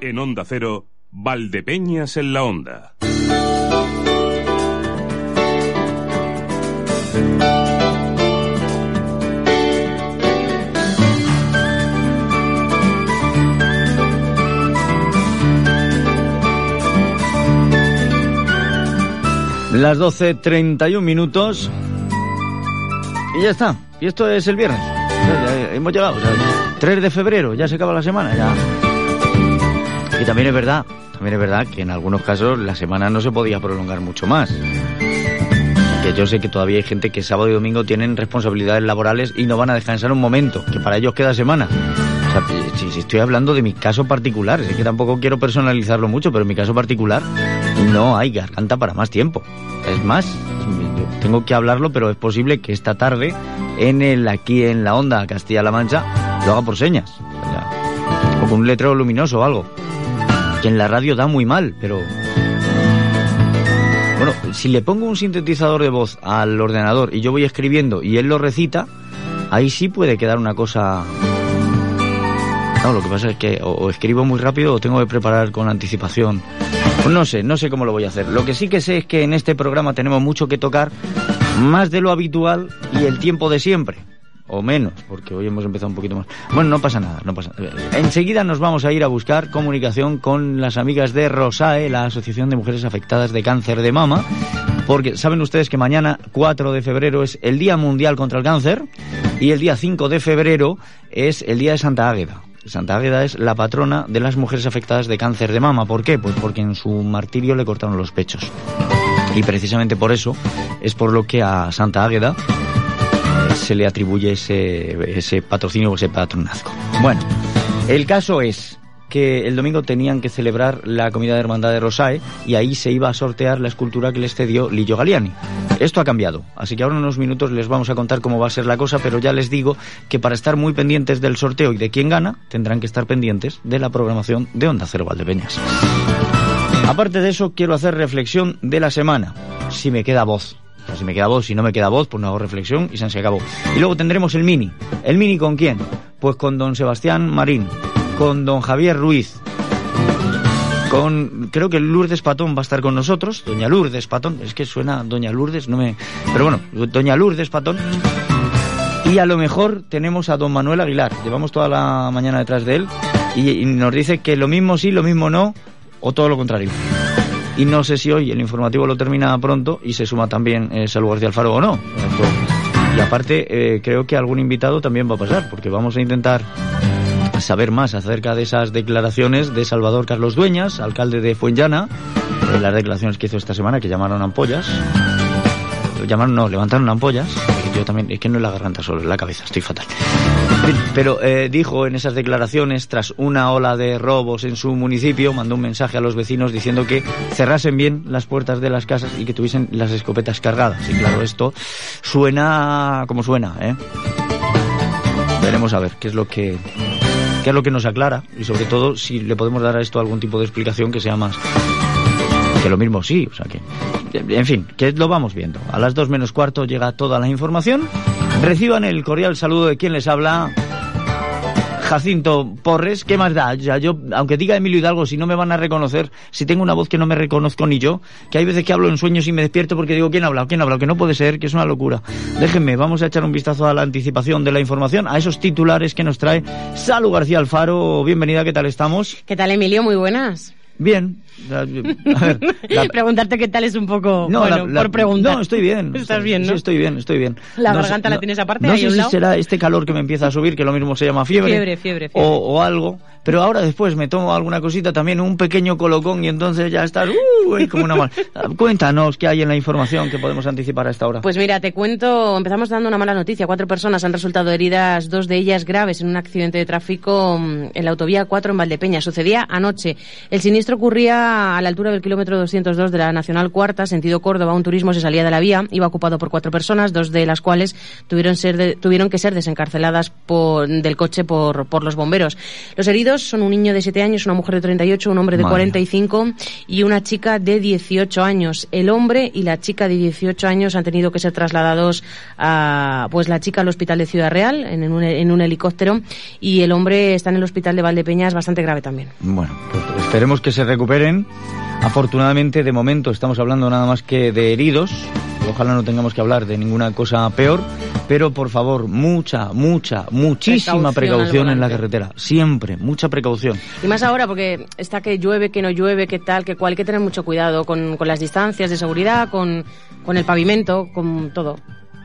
En Onda Cero, Valdepeñas en la Onda. Las 12.31 minutos. Y ya está. Y esto es el viernes. Hemos llegado. o sea, 3 de febrero, ya se acaba la semana. Ya. Y también es verdad, también es verdad que en algunos casos la semana no se podía prolongar mucho más. Que yo sé que todavía hay gente que sábado y domingo tienen responsabilidades laborales y no van a descansar un momento, que para ellos queda semana. O sea, si, si estoy hablando de mi caso particular, es que tampoco quiero personalizarlo mucho, pero en mi caso particular no hay garganta para más tiempo. Es más, tengo que hablarlo, pero es posible que esta tarde en el aquí en la onda Castilla-La Mancha lo haga por señas. O, sea, o con un letrero luminoso o algo. Que en la radio da muy mal, pero bueno, si le pongo un sintetizador de voz al ordenador y yo voy escribiendo y él lo recita, ahí sí puede quedar una cosa... No, lo que pasa es que o, escribo muy rápido o tengo que preparar con anticipación. Pues no sé, no sé cómo lo voy a hacer. Lo que sí que sé es que en este programa tenemos mucho que tocar, más de lo habitual y el tiempo de siempre. O menos, porque hoy hemos empezado un poquito más. Bueno, no pasa nada, no pasa nada. Enseguida nos vamos a ir a buscar comunicación con las amigas de ROSAE, la Asociación de Mujeres Afectadas de Cáncer de Mama, porque saben ustedes que mañana, 4 de febrero, es el Día Mundial contra el Cáncer y el día 5 de febrero es el Día de Santa Águeda. Santa Águeda es la patrona de las mujeres afectadas de cáncer de mama. ¿Por qué? Pues porque en su martirio le cortaron los pechos. Y precisamente por eso es por lo que a Santa Águeda se le atribuye ese, ese patrocinio o ese patronazgo. Bueno, el caso es que el domingo tenían que celebrar la comida de hermandad de Rosae y ahí se iba a sortear la escultura que les cedió Lillo Galiani. Esto ha cambiado, así que ahora en unos minutos les vamos a contar cómo va a ser la cosa, pero ya les digo que para estar muy pendientes del sorteo y de quién gana, tendrán que estar pendientes de la programación de Onda Cero Valdepeñas. Aparte de eso, quiero hacer reflexión de la semana, si me queda voz. Si me queda voz, si no me queda voz, pues no hago reflexión y se acabó. Y luego tendremos el mini. ¿El mini con quién? Pues con don Sebastián Marín, con don Javier Ruiz, con creo que Lourdes Patón va a estar con nosotros, doña Lourdes Patón, es que suena doña Lourdes, no me, pero bueno, doña Lourdes Patón. Y a lo mejor tenemos a don Manuel Aguilar, llevamos toda la mañana detrás de él y, y nos dice que lo mismo sí, lo mismo no o todo lo contrario. Y no sé si hoy el informativo lo termina pronto y se suma también eh, Salud García Alfaro o no. Y aparte, eh, creo que algún invitado también va a pasar, porque vamos a intentar saber más acerca de esas declaraciones de Salvador Carlos Dueñas, alcalde de Fuenllana, eh, las declaraciones que hizo esta semana, que llamaron ampollas. Llamaron, no, levantaron ampollas. Yo también, es que no es la garganta solo, es la cabeza, estoy fatal. Pero eh, dijo en esas declaraciones, tras una ola de robos en su municipio, mandó un mensaje a los vecinos diciendo que cerrasen bien las puertas de las casas y que tuviesen las escopetas cargadas. Y claro, esto suena como suena, ¿eh? Veremos a ver qué es lo que qué es lo que nos aclara y sobre todo si le podemos dar a esto algún tipo de explicación que sea más que lo mismo sí, o sea que en fin, que lo vamos viendo. A las dos menos cuarto llega toda la información. Reciban el cordial saludo de quien les habla. Jacinto Porres, ¿qué más da? Ya yo, aunque diga Emilio Hidalgo, si no me van a reconocer, si tengo una voz que no me reconozco ni yo, que hay veces que hablo en sueños y me despierto porque digo, ¿quién ha hablado? ¿Quién ha hablado? Que no puede ser, que es una locura. Déjenme, vamos a echar un vistazo a la anticipación de la información, a esos titulares que nos trae Salu García Alfaro. Bienvenida, ¿qué tal estamos? ¿Qué tal, Emilio? Muy buenas. Bien. A ver, la- Preguntarte qué tal es un poco No, bueno, la- la- por preguntar. No, estoy bien. Estás bien, ¿no? Sí, estoy bien, estoy bien. La No garganta sé- la tienes aparte, No ahí sé un si lado. será este calor que me empieza a subir, que lo mismo se llama fiebre. Fiebre, fiebre, fiebre. O, o algo. Pero ahora después me tomo alguna cosita también, un pequeño colocón, y entonces ya estás, uh, como una mal. Cuéntanos qué hay en la información que podemos anticipar a esta hora. Pues mira, te cuento, empezamos dando una mala noticia. Cuatro personas han resultado heridas, dos de ellas graves, en un accidente de tráfico mm, en la autovía 4 en Valdepeña. Sucedía anoche. El siniestro ocurría a la altura del kilómetro 202 de la Nacional Cuarta, sentido Córdoba. Un turismo se salía de la vía, iba ocupado por cuatro personas, dos de las cuales tuvieron, ser de- tuvieron que ser desencarceladas por- del coche por, por los bomberos. Los heridos heridos son un niño de 7 años, una mujer de 38, un hombre de Madre. 45 y una chica de 18 años. El hombre y la chica de 18 años han tenido que ser trasladados a, pues la chica al hospital de Ciudad Real en un, en un helicóptero y el hombre está en el hospital de Valdepeñas bastante grave también. Bueno, pues esperemos que se recuperen. Afortunadamente, de momento, estamos hablando nada más que de heridos. Ojalá no tengamos que hablar de ninguna cosa peor. Pero, por favor, mucha, mucha, muchísima Precaución en la carretera. Siempre, mucha precaución. Y más ahora porque está que llueve, que no llueve, que tal, que cual. Hay que tener mucho cuidado con, con las distancias de seguridad, con, con el pavimento, con todo.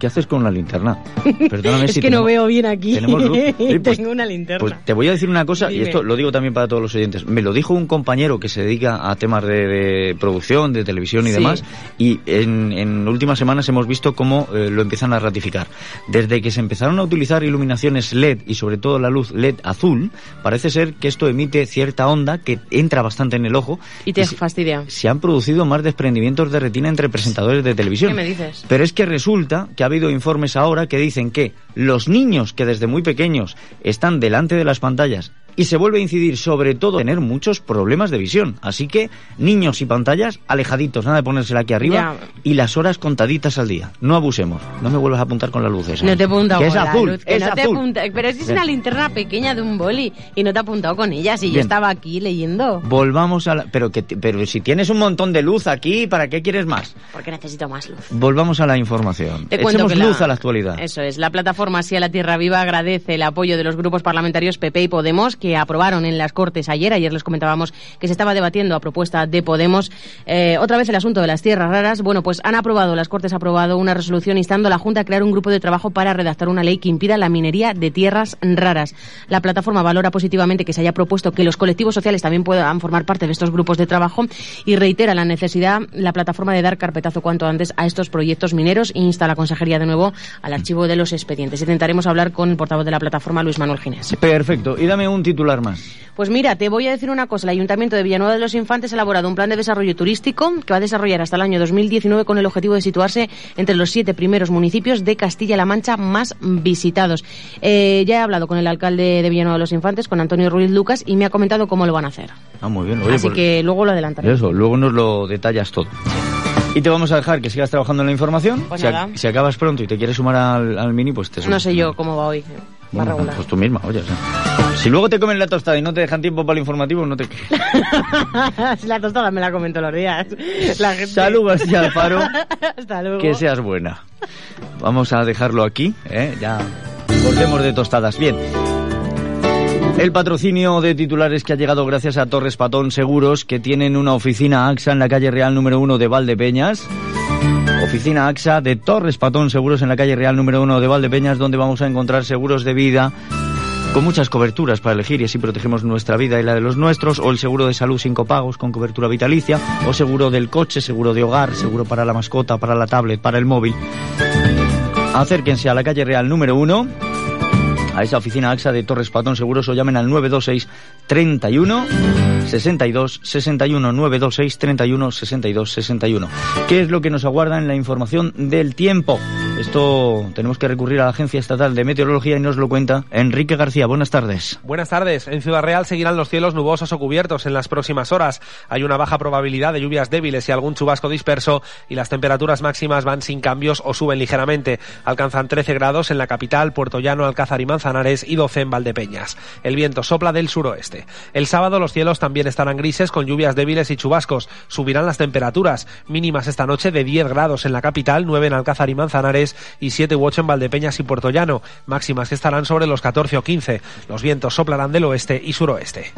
¿Qué haces con la linterna? Perdóname es si que no tenemos- veo bien aquí. Oye, pues- Tengo una linterna. Pues te voy a decir una cosa, y Dime. esto lo digo también para todos los oyentes. Me lo dijo un compañero que se dedica a temas de, de producción, de televisión y Sí. demás, y en, en últimas semanas hemos visto cómo eh, lo empiezan a ratificar. Desde que se empezaron a utilizar iluminaciones LED y sobre todo la luz LED azul, parece ser que esto emite cierta onda que entra bastante en el ojo. y te se- fastidia. se han producido más desprendimientos de retina entre presentadores de televisión. ¿Qué me dices? Pero es que resulta que ha habido informes ahora que dicen que los niños que desde muy pequeños están delante de las pantallas y se vuelve a incidir sobre todo en tener muchos problemas de visión. Así que niños y pantallas alejaditos, nada de ponérsela aquí arriba Ya. y las horas contaditas al día. No abusemos. No me vuelvas a apuntar con las luces. No te he apuntado Que con es la azul, luz, que es no azul. Pero si es una linterna pequeña de un boli y no te he apuntado con ella, si yo estaba aquí leyendo. Volvamos a la... Pero, que, pero si tienes un montón de luz aquí, ¿para qué quieres más? Porque necesito más luz. Volvamos a la información. Te cuento Echemos que la- luz a la actualidad. Eso es. La plataforma Sí a la Tierra Viva agradece el apoyo de los grupos parlamentarios PP y Podemos que aprobaron en las Cortes ayer. Ayer les comentábamos que se estaba debatiendo a propuesta de Podemos eh, otra vez el asunto de las tierras raras. Bueno, pues han aprobado, las Cortes han aprobado una resolución instando a la Junta a crear un grupo de trabajo para redactar una ley que impida la minería de tierras raras. La plataforma valora positivamente que se haya propuesto que los colectivos sociales también puedan formar parte de estos grupos de trabajo y reitera la necesidad, la plataforma, de dar carpetazo cuanto antes a estos proyectos mineros e insta a la Consejería de nuevo al archivo de los expedientes. Intentaremos hablar con el portavoz de la plataforma, Luis Manuel Ginés. Perfecto. Y dame un titular más. Pues mira, te voy a decir una cosa. El Ayuntamiento de Villanueva de los Infantes ha elaborado un plan de desarrollo turístico que va a desarrollar hasta el año 2019 con el objetivo de situarse entre los siete primeros municipios de Castilla-La Mancha más visitados. Eh, ya he hablado con el alcalde de Villanueva de los Infantes, con Antonio Ruiz Lucas, y me ha comentado cómo lo van a hacer. Ah, muy bien. Oye, Así pues- que luego lo adelantaré. Eso, luego nos lo detallas todo. Y te vamos a dejar que sigas trabajando en la información. Pues si, nada. si acabas pronto y te quieres sumar al, al mini, pues te No sé yo cómo va hoy. Va regular. pues tú misma, oye. o sea, si luego te comen la tostada y no te dejan tiempo para el informativo, no te... Si la tostada me la comento los días. La gente... Salud, García Alfaro. Hasta luego. Que seas buena. Vamos a dejarlo aquí, ¿eh? Ya volvemos de tostadas. Bien. El patrocinio de titulares que ha llegado gracias a Torres Patón Seguros, que tienen una oficina AXA en la calle Real número 1 de Valdepeñas. Oficina AXA de Torres Patón Seguros en la calle Real número 1 de Valdepeñas, donde vamos a encontrar seguros de vida con muchas coberturas para elegir y así protegemos nuestra vida y la de los nuestros, o el seguro de salud sin copagos con cobertura vitalicia, o seguro del coche, seguro de hogar, seguro para la mascota, para la tablet, para el móvil. Acérquense a la calle Real número 1, a esa oficina AXA de Torres Patón Seguros o llamen al 926 31 62 61 926 31 62 61. ¿Qué es lo que nos aguarda en la información del tiempo? Esto tenemos que recurrir a la Agencia Estatal de Meteorología y nos lo cuenta Enrique García. Buenas tardes. Buenas tardes. En Ciudad Real seguirán los cielos nubosos o cubiertos en las próximas horas. Hay una baja probabilidad de lluvias débiles y algún chubasco disperso y las temperaturas máximas van sin cambios o suben ligeramente. Alcanzan 13 grados en la capital, Puerto Llano, Alcázar y Manzanares y 12 en Valdepeñas. El viento sopla del suroeste. El sábado los cielos también estarán grises con lluvias débiles y chubascos. Subirán las temperaturas mínimas esta noche de 10 grados en la capital, 9 en Alcázar y Manzanares y 7 u 8 en Valdepeñas y Puerto Llano. Máximas que estarán sobre los 14 o 15. Los vientos soplarán del oeste y suroeste.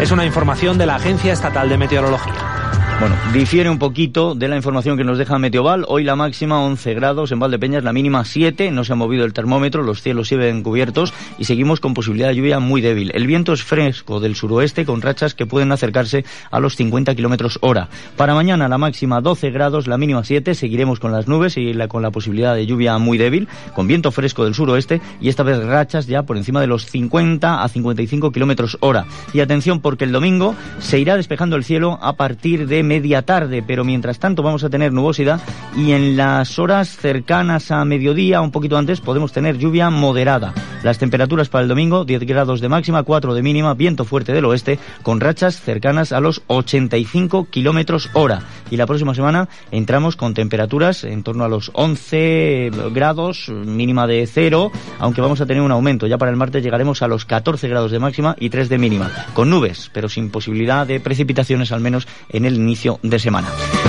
Es una información de la Agencia Estatal de Meteorología. Bueno, difiere un poquito de la información que nos deja Meteoval. Hoy la máxima 11 grados en Valdepeñas, la mínima 7. No se ha movido el termómetro, los cielos siguen cubiertos y seguimos con posibilidad de lluvia muy débil. El viento es fresco del suroeste con rachas que pueden acercarse a los 50 kilómetros hora. Para mañana la máxima 12 grados, la mínima 7. Seguiremos con las nubes y con la posibilidad de lluvia muy débil, con viento fresco del suroeste y esta vez rachas ya por encima de los 50 a 55 kilómetros hora. Y atención porque el domingo se irá despejando el cielo a partir de media tarde, pero mientras tanto vamos a tener nubosidad y en las horas cercanas a mediodía, un poquito antes, podemos tener lluvia moderada. Las temperaturas para el domingo, 10 grados de máxima, 4 de mínima, viento fuerte del oeste, con rachas cercanas a los 85 kilómetros hora. Y la próxima semana entramos con temperaturas en torno a los 11 grados, mínima de cero, aunque vamos a tener un aumento. Ya para el martes llegaremos a los 14 grados de máxima y 3 de mínima, con nubes, pero sin posibilidad de precipitaciones al menos en el de semana.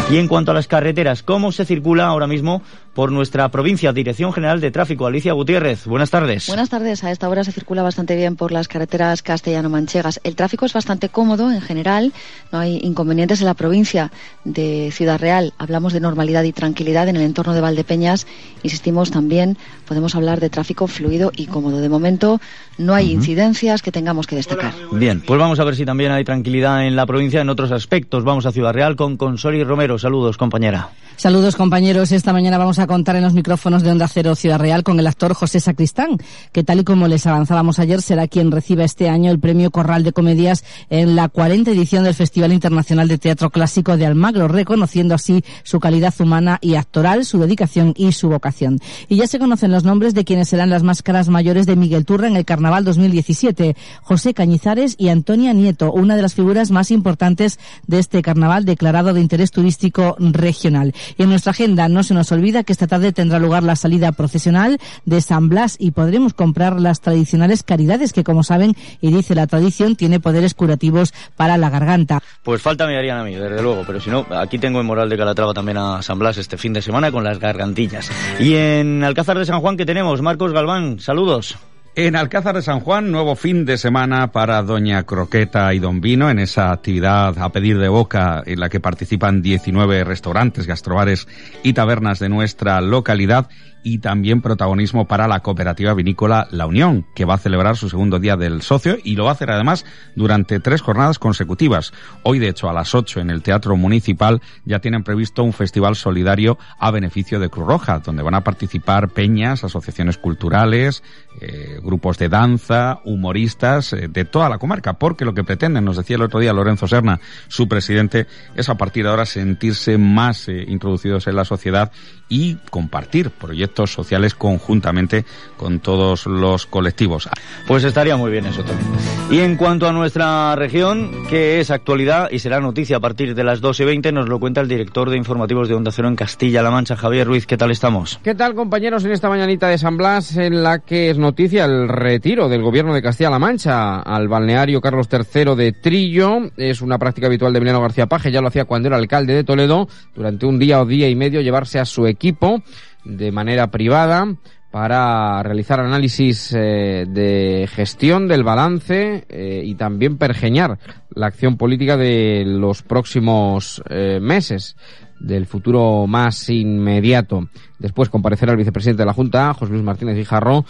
Y en cuanto a las carreteras, ¿cómo se circula ahora mismo por nuestra provincia? Dirección General de Tráfico, Alicia Gutiérrez. Buenas tardes. Buenas tardes. A esta hora se circula bastante bien por las carreteras castellano-manchegas. El tráfico es bastante cómodo en general. No hay inconvenientes en la provincia de Ciudad Real. Hablamos de normalidad y tranquilidad en el entorno de Valdepeñas. Insistimos también, podemos hablar de tráfico fluido y cómodo. De momento no hay incidencias que tengamos que destacar. Bien, pues vamos a ver si también hay tranquilidad en la provincia en otros aspectos. Vamos a Ciudad Real con Consoli Romero. Saludos, compañera. Saludos compañeros, esta mañana vamos a contar en los micrófonos de Onda Cero Ciudad Real con el actor José Sacristán, que tal y como les avanzábamos ayer será quien reciba este año el premio Corral de Comedias en la 40 edición del Festival Internacional de Teatro Clásico de Almagro, reconociendo así su calidad humana y actoral, su dedicación y su vocación. Y ya se conocen los nombres de quienes serán las máscaras mayores de Miguel Turra en el Carnaval 2017, José Cañizares y Antonia Nieto, una de las figuras más importantes de este carnaval declarado de interés turístico regional. Y en nuestra agenda no se nos olvida que esta tarde tendrá lugar la salida procesional de San Blas y podremos comprar las tradicionales caridades que, como saben, y dice la tradición, tiene poderes curativos para la garganta. Pues falta me harían a mí, desde luego, pero si no, aquí tengo en Moral de Calatrava también a San Blas este fin de semana con las gargantillas. Y en Alcázar de San Juan, que tenemos? Marcos Galván, saludos. En Alcázar de San Juan, nuevo fin de semana para Doña Croqueta y Don Vino en esa actividad a pedir de boca en la que participan 19 restaurantes, gastrobares y tabernas de nuestra localidad y también protagonismo para la cooperativa vinícola La Unión, que va a celebrar su segundo día del socio y lo va a hacer además durante tres jornadas consecutivas. Hoy, de hecho, a las 8 en el Teatro Municipal ya tienen previsto un festival solidario a beneficio de Cruz Roja, donde van a participar peñas, asociaciones culturales, eh, grupos de danza, humoristas eh, de toda la comarca, porque lo que pretenden, nos decía el otro día Lorenzo Serna, su presidente, es a partir de ahora sentirse más eh, introducidos en la sociedad y compartir proyectos sociales conjuntamente con todos los colectivos. Pues estaría muy bien eso también. Y en cuanto a nuestra región, que es actualidad y será noticia a partir de las 12 y 20, nos lo cuenta el director de informativos de Onda Cero en Castilla-La Mancha, Javier Ruiz. ¿Qué tal estamos? ¿Qué tal, compañeros, en esta mañanita de San Blas, en la que es noticia el retiro del gobierno de Castilla-La Mancha al balneario Carlos III de Trillo? Es una práctica habitual de Emiliano García Paje, ya lo hacía cuando era alcalde de Toledo, durante un día o día y medio llevarse a su equipo de manera privada para realizar análisis eh, de gestión del balance eh, y también pergeñar la acción política de los próximos eh, meses del futuro más inmediato. Después comparecerá el vicepresidente de la Junta, José Luis Martínez Guijarro,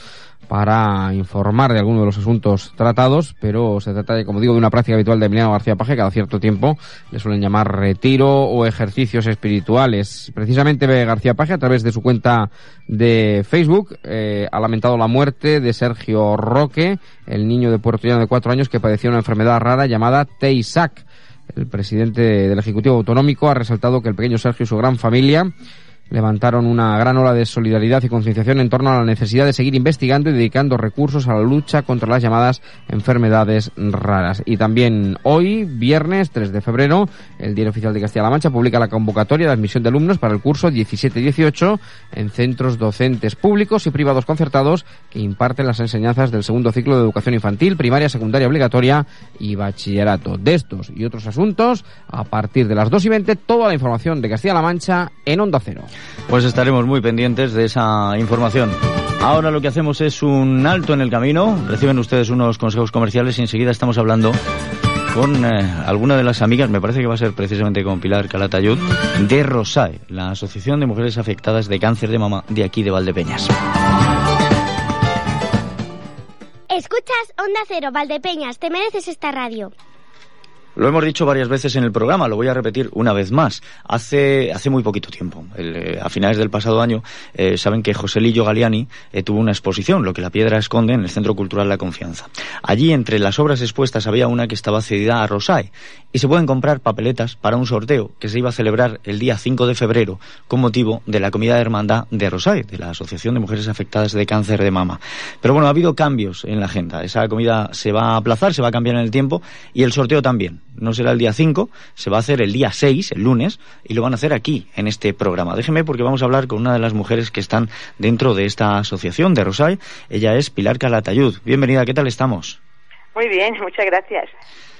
para informar de algunos de los asuntos tratados, pero se trata, de, como digo, de una práctica habitual de Emiliano García Paje, cada cierto tiempo le suelen llamar retiro o ejercicios espirituales. Precisamente García Paje, a través de su cuenta de Facebook, eh, ha lamentado la muerte de Sergio Roque, el niño de Puerto Llano de cuatro años que padecía una enfermedad rara llamada Tay-Sachs. El presidente del Ejecutivo Autonómico ha resaltado que el pequeño Sergio y su gran familia levantaron una gran ola de solidaridad y concienciación en torno a la necesidad de seguir investigando y dedicando recursos a la lucha contra las llamadas enfermedades raras. Y también hoy, viernes 3 de febrero, el Diario Oficial de Castilla-La Mancha publica la convocatoria de admisión de alumnos para el curso 17-18 en centros docentes públicos y privados concertados que imparten las enseñanzas del segundo ciclo de educación infantil, primaria, secundaria obligatoria y bachillerato. De estos y otros asuntos, a partir de las 2 y 20, toda la información de Castilla-La Mancha en Onda Cero. Pues estaremos muy pendientes de esa información. Ahora lo que hacemos es un alto en el camino. Reciben ustedes unos consejos comerciales y enseguida estamos hablando con eh, alguna de las amigas, me parece que va a ser precisamente con Pilar Calatayud, de ROSAE, la Asociación de Mujeres Afectadas de Cáncer de Mama de aquí de Valdepeñas. Escuchas Onda Cero, Valdepeñas, te mereces esta radio. Lo hemos dicho varias veces en el programa, lo voy a repetir una vez más. Hace, hace muy poquito tiempo, eh, a finales del pasado año, eh, saben que José Lillo Galiani eh, tuvo una exposición, Lo que la piedra esconde, en el Centro Cultural La Confianza. Allí, entre las obras expuestas, había una que estaba cedida a Rosae. y se pueden comprar papeletas para un sorteo que se iba a celebrar el día 5 de febrero con motivo de la comida de hermandad de Rosae, de la Asociación de Mujeres Afectadas de Cáncer de Mama. Pero bueno, ha habido cambios en la agenda. Esa comida se va a aplazar, se va a cambiar en el tiempo y el sorteo también. No será el día 5, se va a hacer el día 6, el lunes, y lo van a hacer aquí, en este programa. Déjeme porque vamos a hablar con una de las mujeres que están dentro de esta asociación de Rosae. Ella es Pilar Calatayud. Bienvenida, ¿qué tal estamos? Muy bien, muchas gracias.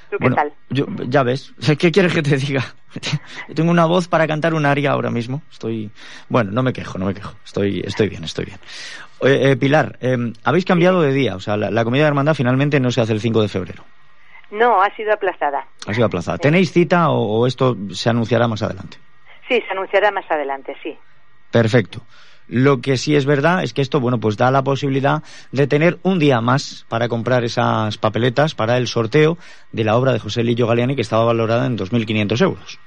¿Tú qué tal? Yo, ya ves, ¿qué quieres que te diga? Tengo una voz para cantar un aria ahora mismo. Estoy, bueno, no me quejo, no me quejo. Estoy, estoy bien, estoy bien. Eh, Pilar, em, habéis cambiado de día, o sea, la, comida de hermandad finalmente no se hace el 5 de febrero. No, ha sido aplazada. Ha sido aplazada. ¿Tenéis cita o esto se anunciará más adelante? Sí, se anunciará más adelante, sí. Perfecto. Lo que sí es verdad es que esto, bueno, pues da la posibilidad de tener un día más para comprar esas papeletas para el sorteo de la obra de José Lillo Galeani que estaba valorada en 2.500 euros.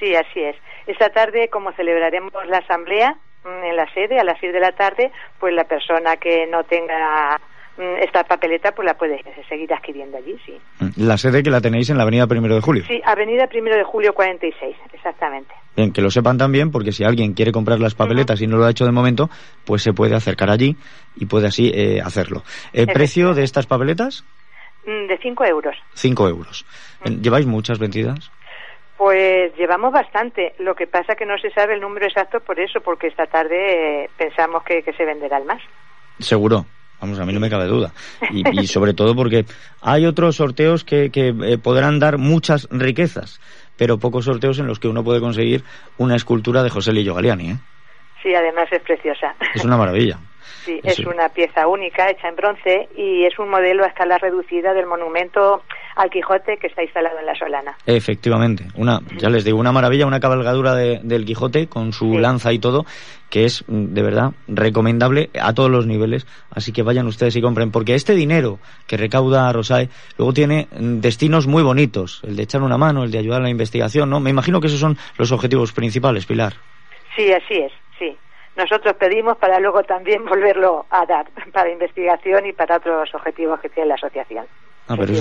Sí, así es. Esta tarde, como celebraremos la asamblea mm, en la sede a las 6 de la tarde, pues la persona que no tenga esta papeleta pues la puede seguir adquiriendo allí, sí. Mm, la sede que la tenéis en la avenida Primero de Julio. Sí, avenida Primero de Julio 46, exactamente. Bien, que lo sepan también, porque si alguien quiere comprar las papeletas y no lo ha hecho de momento, pues se puede acercar allí y puede así eh, hacerlo. ¿El precio de estas papeletas? Mm, de 5 euros. 5 euros. ¿Lleváis muchas vendidas? Pues llevamos bastante. Lo que pasa que no se sabe el número exacto por eso, porque esta tarde eh, pensamos que, se venderán más. Seguro. Vamos, a mí no me cabe duda. Y, sobre todo porque hay otros sorteos que, eh, podrán dar muchas riquezas pero pocos sorteos en los que uno puede conseguir una escultura de José Lillo Galiani. ¿eh? Sí, además es preciosa. Es una maravilla. Sí, es, una pieza única hecha en bronce y es un modelo a escala reducida del monumento al Quijote que está instalado en la Solana. Efectivamente, una, ya les digo, una maravilla, una cabalgadura del Quijote con su lanza y todo, que es mm, de verdad recomendable a todos los niveles, así que vayan ustedes y compren, porque este dinero que recauda Rosae luego tiene mm, destinos muy bonitos, el de echar una mano, el de ayudar a la investigación, ¿no? Me imagino que esos son los objetivos principales, Pilar. Sí, así es, sí nosotros pedimos para luego también volverlo a dar para investigación y para otros objetivos que tiene la asociación. Ah, pero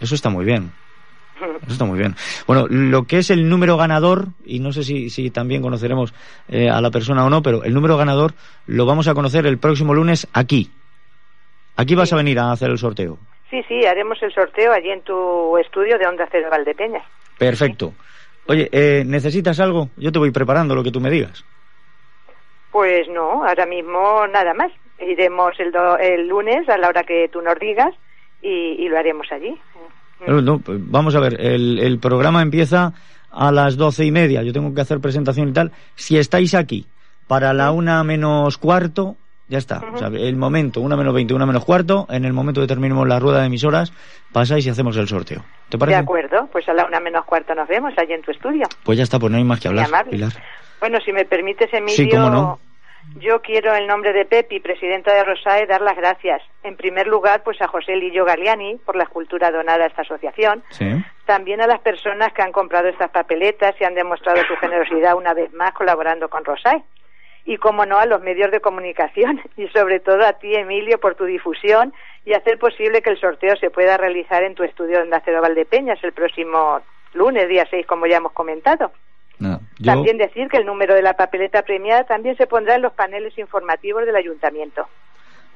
eso, está muy bien. Eso está muy bien. Bueno, lo que es el número ganador, y no sé si, si también conoceremos eh, a la persona o no, pero el número ganador lo vamos a conocer el próximo lunes aquí. Aquí vas a venir a hacer el sorteo. Sí, sí, haremos el sorteo allí en tu estudio de Onda Cero Valdepeñas. Perfecto. Oye, eh, ¿necesitas algo? Yo te voy preparando lo que tú me digas. Pues no, ahora mismo nada más. Iremos el, el lunes a la hora que tú nos digas y, lo haremos allí. No, pues vamos a ver, el, el programa empieza a las doce y media. Yo tengo que hacer presentación y tal. Si estáis aquí para la una menos cuarto, ya está. o sea, el momento, una menos veinte, una menos cuarto, en el momento que terminemos la rueda de emisoras, pasáis y hacemos el sorteo. ¿Te parece? De acuerdo, pues a la una menos cuarto nos vemos allí en tu estudio. Pues ya está, pues no hay más que hablar, Pilar. Bueno, si me permites, Emilio, yo quiero, en nombre de Pepi, presidenta de Rosae, dar las gracias. En primer lugar, pues a José Lillo Galiani por la escultura donada a esta asociación. También a las personas que han comprado estas papeletas y han demostrado su generosidad una vez más colaborando con Rosae. Y, como no, a los medios de comunicación y sobre todo a ti, Emilio, por tu difusión y hacer posible que el sorteo se pueda realizar en tu estudio en Acero Valdepeñas el próximo lunes, día 6, como ya hemos comentado. También decir que el número de la papeleta premiada también se pondrá en los paneles informativos del ayuntamiento.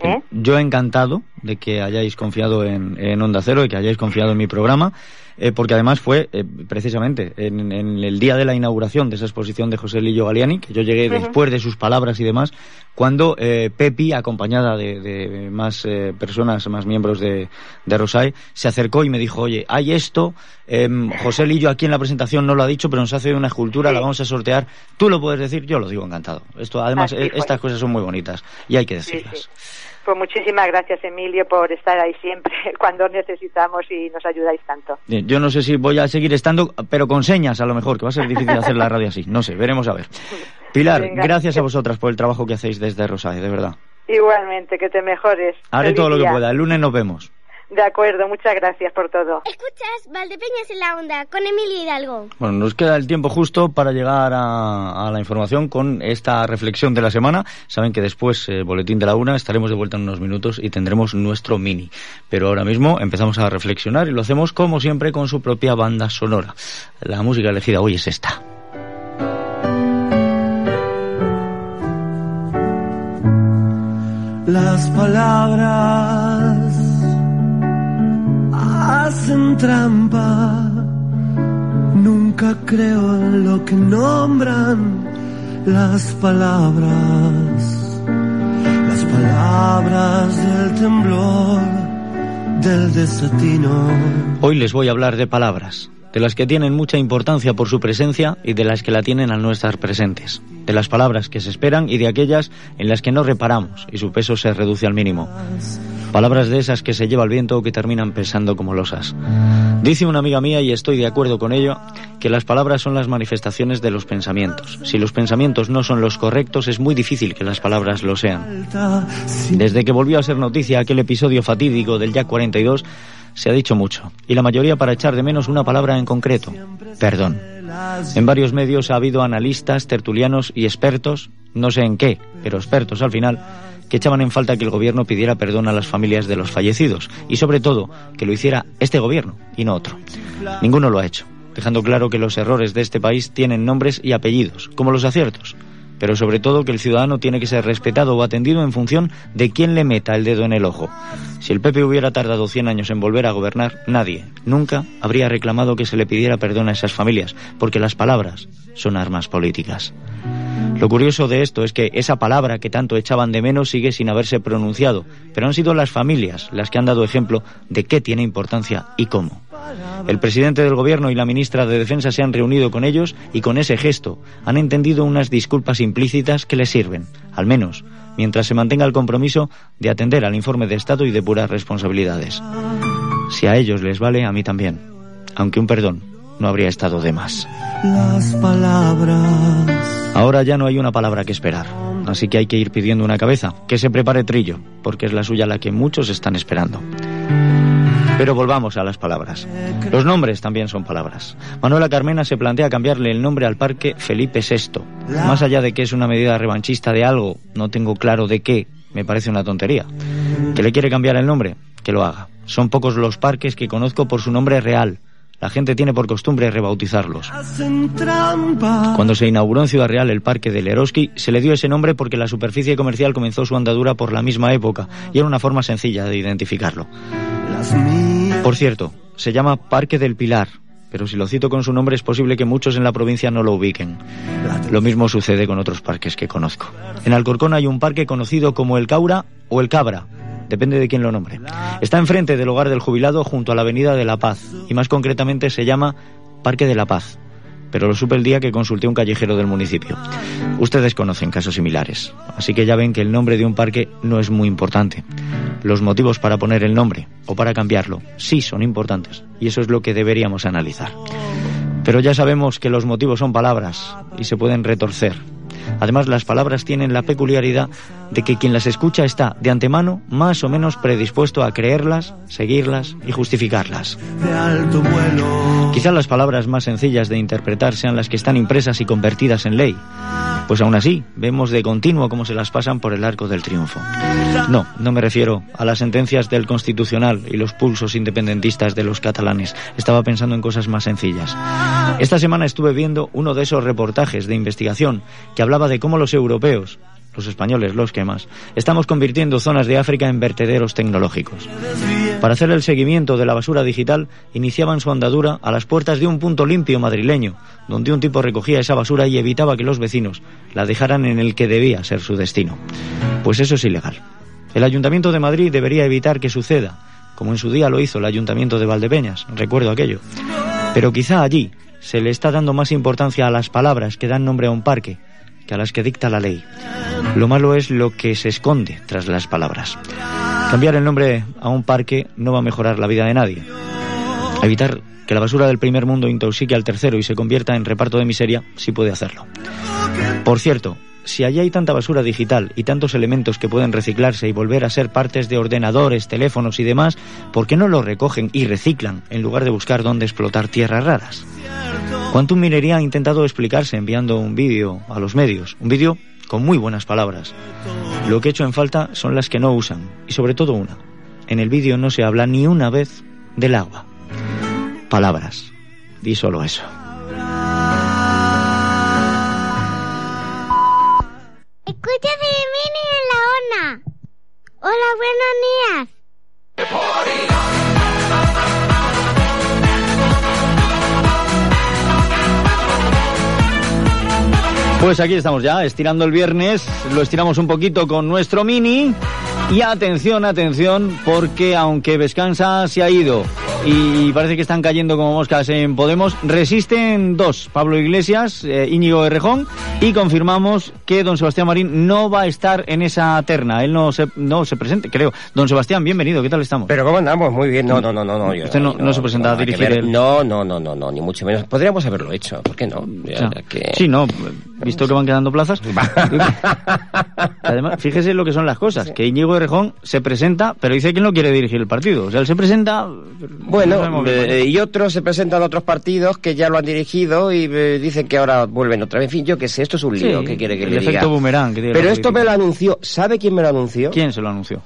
¿Eh? Yo encantado de que hayáis confiado en, en Onda Cero y que hayáis confiado en mi programa. Eh, porque además fue eh, precisamente en, el día de la inauguración de esa exposición de José Lillo Galiani, que yo llegué después de sus palabras y demás, cuando eh, Pepi, acompañada de, más personas, más miembros de, de Rosay, se acercó y me dijo, oye, hay esto, em, José Lillo aquí en la presentación no lo ha dicho, pero nos hace una escultura, la vamos a sortear, tú lo puedes decir, yo lo digo encantado. Esto, además, estas cosas son muy bonitas y hay que decirlas. Pues muchísimas gracias, Emilio, por estar ahí siempre cuando necesitamos y nos ayudáis tanto. yo no sé si voy a seguir estando, pero con señas a lo mejor, que va a ser difícil hacer la radio así. No sé, veremos a ver. Pilar, gracias a vosotras por el trabajo que hacéis desde Rosario, de verdad. Igualmente, que te mejores. Haré todo lo que pueda. El lunes nos vemos. De acuerdo, muchas gracias por todo. Escuchas Valdepeñas en la onda con Emilia Hidalgo. Bueno, nos queda el tiempo justo para llegar a, la información con esta reflexión de la semana. Saben que después, el boletín de la una, estaremos de vuelta en unos minutos y tendremos nuestro mini. Pero ahora mismo empezamos a reflexionar y lo hacemos como siempre con su propia banda sonora. La música elegida hoy es esta. Las palabras hacen trampa. Nunca creo en lo que nombran las palabras. Las palabras del temblor, del desatino. Hoy les voy a hablar de palabras de las que tienen mucha importancia por su presencia y de las que la tienen al no estar presentes, de las palabras que se esperan y de aquellas en las que no reparamos y su peso se reduce al mínimo. Palabras de esas que se lleva el viento o que terminan pesando como losas. Dice una amiga mía, y estoy de acuerdo con ello, que las palabras son las manifestaciones de los pensamientos. Si los pensamientos no son los correctos, es muy difícil que las palabras lo sean. Desde que volvió a ser noticia aquel episodio fatídico del Jack 42, se ha dicho mucho, y la mayoría para echar de menos una palabra en concreto, perdón. En varios medios ha habido analistas, tertulianos y expertos, no sé en qué, pero expertos al final, que echaban en falta que el gobierno pidiera perdón a las familias de los fallecidos, y sobre todo que lo hiciera este gobierno y no otro. Ninguno lo ha hecho, dejando claro que los errores de este país tienen nombres y apellidos, como los aciertos pero sobre todo que el ciudadano tiene que ser respetado o atendido en función de quién le meta el dedo en el ojo. Si el PP hubiera tardado 100 años en volver a gobernar, nadie, nunca, habría reclamado que se le pidiera perdón a esas familias, porque las palabras son armas políticas. Lo curioso de esto es que esa palabra que tanto echaban de menos sigue sin haberse pronunciado, pero han sido las familias las que han dado ejemplo de qué tiene importancia y cómo. El presidente del gobierno y la ministra de Defensa se han reunido con ellos y con ese gesto han entendido unas disculpas implícitas que les sirven, al menos, mientras se mantenga el compromiso de atender al informe de Estado y de puras responsabilidades. Si a ellos les vale, a mí también, aunque un perdón no habría estado de más. Las palabras. Ahora ya no hay una palabra que esperar, así que hay que ir pidiendo una cabeza, que se prepare Trillo, porque es la suya la que muchos están esperando. Pero volvamos a las palabras. Los nombres también son palabras. Manuela Carmena se plantea cambiarle el nombre al parque Felipe VI. Más allá de que es una medida revanchista de algo, no tengo claro de qué, me parece una tontería. ¿Que le quiere cambiar el nombre? Que lo haga. Son pocos los parques que conozco por su nombre real. La gente tiene por costumbre rebautizarlos. Cuando se inauguró en Ciudad Real el Parque del Eroski, se le dio ese nombre porque la superficie comercial comenzó su andadura por la misma época y era una forma sencilla de identificarlo. Por cierto, se llama Parque del Pilar, pero si lo cito con su nombre es posible que muchos en la provincia no lo ubiquen. Lo mismo sucede con otros parques que conozco. En Alcorcón hay un parque conocido como el Caura o el Cabra, depende de quién lo nombre. Está enfrente del hogar del jubilado junto a la Avenida de la Paz y más concretamente se llama Parque de la Paz pero lo supe el día que consulté un callejero del municipio. Ustedes conocen casos similares, así que ya ven que el nombre de un parque no es muy importante. Los motivos para poner el nombre o para cambiarlo sí son importantes, y eso es lo que deberíamos analizar. Pero ya sabemos que los motivos son palabras y se pueden retorcer Además, las palabras tienen la peculiaridad de que quien las escucha está de antemano más o menos predispuesto a creerlas, seguirlas y justificarlas. Quizá las palabras más sencillas de interpretar sean las que están impresas y convertidas en ley. Pues aún así, vemos de continuo cómo se las pasan por el arco del triunfo. No, no me refiero a las sentencias del Constitucional y los pulsos independentistas de los catalanes. Estaba pensando en cosas más sencillas. Esta semana estuve viendo uno de esos reportajes de investigación que hablaba de cómo los europeos, los españoles, los que más, estamos convirtiendo zonas de África en vertederos tecnológicos. Para hacer el seguimiento de la basura digital, iniciaban su andadura a las puertas de un punto limpio madrileño, donde un tipo recogía esa basura y evitaba que los vecinos la dejaran en el que debía ser su destino. Pues eso es ilegal. El Ayuntamiento de Madrid debería evitar que suceda, como en su día lo hizo el Ayuntamiento de Valdepeñas, recuerdo aquello. Pero quizá allí se le está dando más importancia a las palabras que dan nombre a un parque que a las que dicta la ley. Lo malo es lo que se esconde tras las palabras. Cambiar el nombre a un parque no va a mejorar la vida de nadie. Evitar que la basura del primer mundo intoxique al tercero y se convierta en reparto de miseria sí puede hacerlo. Por cierto, si allí hay tanta basura digital y tantos elementos que pueden reciclarse y volver a ser partes de ordenadores, teléfonos y demás, ¿por qué no lo recogen y reciclan en lugar de buscar dónde explotar tierras raras? Quantum Minería ha intentado explicarse enviando un vídeo a los medios, un vídeo con muy buenas palabras. Lo que he hecho en falta son las que no usan, y sobre todo una. En el vídeo no se habla ni una vez del agua. Palabras. Di solo eso. Escucha Mini en la ONA. Hola, buenos días. Pues aquí estamos ya, estirando el viernes, lo estiramos un poquito con nuestro mini. Y atención, atención, porque aunque Vescansa se ha ido y parece que están cayendo como moscas en Podemos, resisten dos, Pablo Iglesias, eh, Íñigo Errejón, y confirmamos que don Sebastián Marín no va a estar en esa terna, él no se, no se presente, creo. Don Sebastián, bienvenido, ¿qué tal estamos? Pero ¿cómo andamos? Muy bien, no, no, no, no. no yo, Usted no, no, se presenta a dirigir el... No, no, no, no, no, ni mucho menos. Podríamos haberlo hecho, ¿por qué no? Ya, que... Sí, no, visto que van quedando plazas. Además, fíjese lo que son las cosas, que Íñigo Errejón se presenta, pero dice que no quiere dirigir el partido. O sea, él se presenta... Bueno, no eh, y otros se presentan a otros partidos que ya lo han dirigido y eh, dicen que ahora vuelven otra vez. En fin, yo qué sé, esto es un lío, sí, ¿qué quiere que el le efecto diga? boomerang. Que tiene Pero esto me lo anunció, ¿sabe quién me lo anunció? ¿Quién se lo anunció?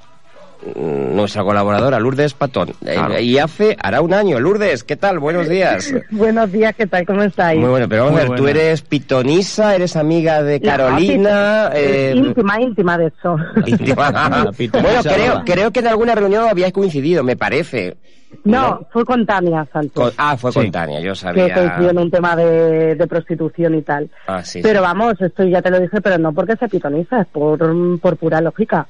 Mm, Nuestra colaboradora, Lourdes Patón. Eh, Claro. Y hace, hará un año. Lourdes, ¿qué tal? Buenos días. Buenos días, ¿qué tal? ¿Cómo estáis? Muy bueno, pero vamos a ver, tú eres pitonisa, eres amiga de Carolina. eh, íntima, íntima de eso. íntima. Bueno, creo, creo que en alguna reunión habíais coincidido, me parece. No, fue con Tania Santos. Con- ah, fue Sí. con Tania, yo que sabía. coincidió en un tema de, de prostitución y tal. Ah, sí, pero sí. vamos, esto ya te lo dije, pero no porque se pitoniza, es por, por pura lógica.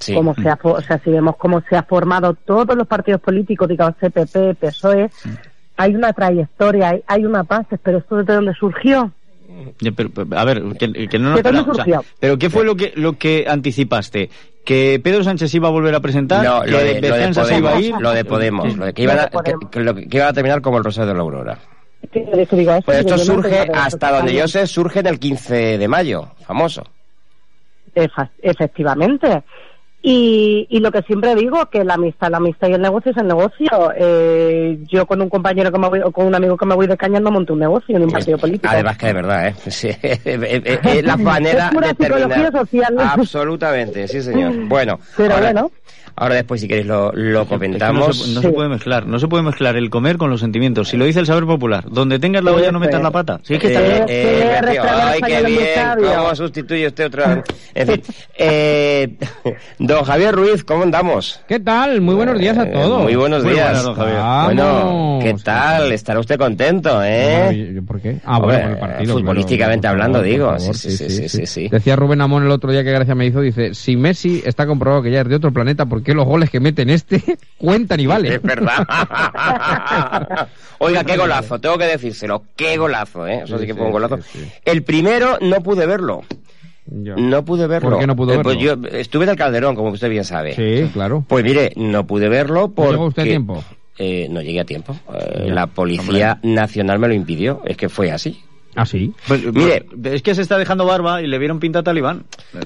Sí. Como se ha, o sea, si vemos cómo se ha formado todos los partidos políticos, digamos CPP, PSOE, hay una trayectoria, hay, hay una paz, pero esto desde dónde surgió. Ya, pero, pero, a ver, que, que no nos ¿De dónde esperamos, o sea, surgió? pero ¿qué fue lo que lo que anticipaste? ¿Que Pedro Sánchez iba a volver a presentar? No, ¿Que lo de, lo de se iba a ir? Podemos, lo de Podemos, lo de que, iban a, que, que lo que- iban a terminar como el Rosario de la Aurora. Pues esto surge, de- hasta donde yo sé, surge en el 15 de mayo, famoso. Efectivamente. Y, y lo que siempre digo, que la amistad, la amistad y el negocio es el negocio. Eh, yo con un compañero que me voy, o con un amigo que me voy de caña no monto un negocio en un partido político. Además que de verdad, ¿eh? Sí, es, la manera Es pura de terminar. social. Absolutamente, sí señor. Bueno, Pero ahora, bueno. Ahora después si queréis lo, lo Es que comentamos. no, se, no se puede mezclar, no se puede mezclar el comer con los sentimientos. Si lo dice el saber popular, donde tengas la olla no metas la pata. Si es que está Eh, eh, restaurante ay, qué bien, cómo sustituye usted otra En fin, eh, don Javier Ruiz, ¿cómo andamos? ¿Qué tal? Muy buenos días a Eh, todos. muy buenos Muy días. buenas, don Javier. Bueno. ¿qué tal? Estará usted contento, ¿eh? ¿Por qué? Ah, bueno, Hombre, por el partido. futbolísticamente claro, hablando, favor, digo. por favor, Sí, sí, sí, sí, sí. Decía Rubén Amón el otro día que gracia me hizo, dice, si Messi está comprobado que ya es de otro planeta, ¿por qué los goles que mete en este cuentan y valen? Es verdad. Oiga, qué golazo, tengo que decírselo. Qué golazo, ¿eh? Eso sí, Sí, que fue un golazo. sí, sí. El primero no pude verlo. No pude verlo. ¿Por qué no pudo Eh, pues verlo? yo estuve en el Calderón, como usted bien sabe. Sí, claro. Pues mire, no pude verlo ¿No porque... llegó usted a tiempo? Eh, no llegué a tiempo. Eh, la Policía Nacional me lo impidió. Es que fue así. ¿Ah, sí? Pues, Mire. pues, es que se está dejando barba y le vieron pinta a talibán.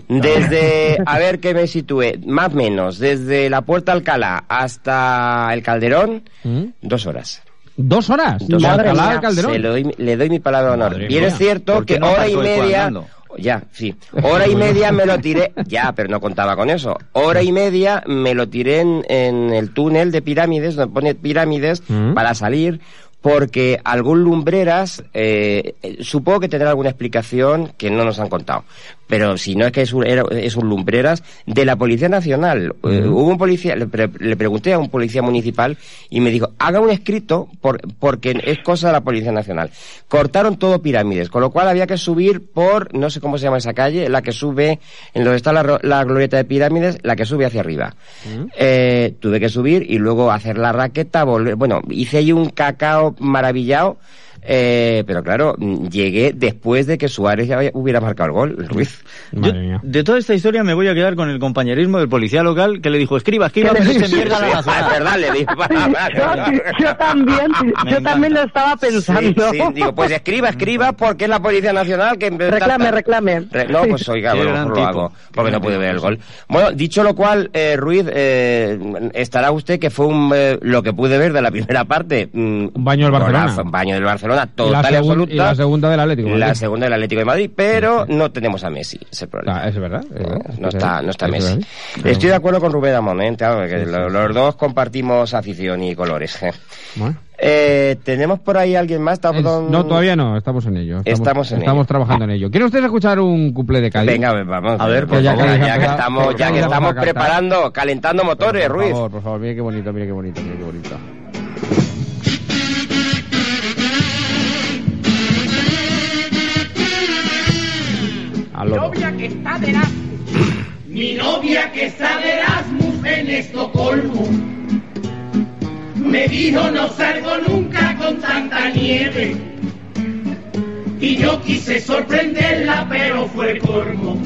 Desde, a ver que me sitúe, más o menos, desde la Puerta Alcalá hasta el Calderón, ¿Mm? dos horas. ¿Dos horas? Dos ¿De Madre Alcalá mía. al Calderón? Se lo doy- le doy mi palabra de honor. Madre mía. es cierto ¿Por qué que no hora y media... Ya, sí. Hora y media me lo tiré... Ya, pero no contaba con eso. Hora y media me lo tiré en, en el túnel de pirámides, donde pone pirámides, Mm. para salir, porque algún lumbreras, eh, eh, supongo que tendrá alguna explicación que no nos han contado. Pero si no es que es un, era- es un lumbreras de la Policía Nacional. Eh, hubo un policía, le, pre- le pregunté a un policía municipal y me dijo, haga un escrito por- porque es cosa de la Policía Nacional. Cortaron todo pirámides, con lo cual había que subir por, no sé cómo se llama esa calle, la que sube, en donde está la, la glorieta de pirámides, la que sube hacia arriba. Eh, tuve que subir y luego hacer la raqueta, volver, bueno, hice ahí un cacao maravillado. Eh, pero claro, llegué después de que Suárez ya hubiera marcado el gol, Ruiz. de toda esta historia me voy a quedar con el compañerismo del policía local que le dijo, escriba, escriba, pero se mierda la nacional. Es verdad, le dijo. yo, también, yo también lo estaba pensando. Sí, digo, pues escriba, escriba, porque es la Policía Nacional que... Reclame, reclame. no, pues oiga, bueno, lo hago, porque no pude ver el gol. Bueno, dicho lo cual, eh, Ruiz, eh, estará usted que fue un, eh, lo que pude ver de la primera parte. Mm, un baño del Barcelona. Un baño del Barcelona, total y, absoluta. Y la segunda del Atlético de Madrid. La segunda del Atlético de Madrid, pero no tenemos a Messi, ese problema. Ah, es verdad. no, está, no está Messi. Estoy de acuerdo con Rubén Amón, ¿eh? que los, dos compartimos afición y colores. Eh, ¿Tenemos por ahí alguien más? No, todavía no, estamos en ello. Estamos, estamos, trabajando en ello. ¿Quieren ustedes escuchar un couple de Cádiz? Venga, vamos. A ver, ya, que, estamos, ya que estamos preparando, calentando motores, Ruiz. Por favor, por favor, mire qué bonito, mire qué bonito, mire qué bonito. Mi novia que está de Erasmus. Mi novia que está de Erasmus en Estocolmo me dijo no salgo nunca con tanta nieve. Y yo quise sorprenderla, pero fue cormo.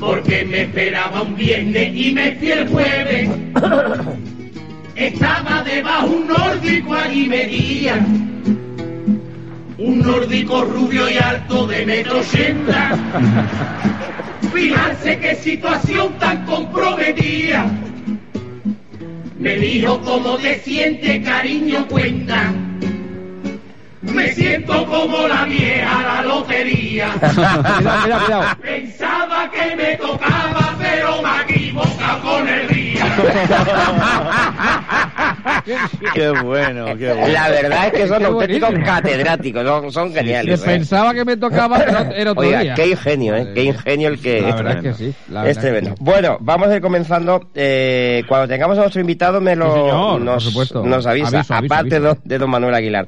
Porque me esperaba un viernes y me fui el jueves. Estaba debajo un nórdico allí medía. Un nórdico rubio y alto de metro ochenta. Fíjense qué situación tan comprometida me dijo cómo te siente, cariño, cuenta. Me siento como la vieja la lotería. Pensaba que me tocaba, pero me equivocado con el día. qué bueno, qué bueno. La verdad es que son auténticos catedráticos, son, geniales. ¿eh? Pensaba que me tocaba, pero era otro Oiga, qué ingenio, ¿eh? Qué ingenio el que... La verdad es que sí. es tremendo. Bueno, vamos a ir comenzando. Eh, cuando tengamos a nuestro invitado me lo... nos, avisa, aparte De, don Manuel Aguilar.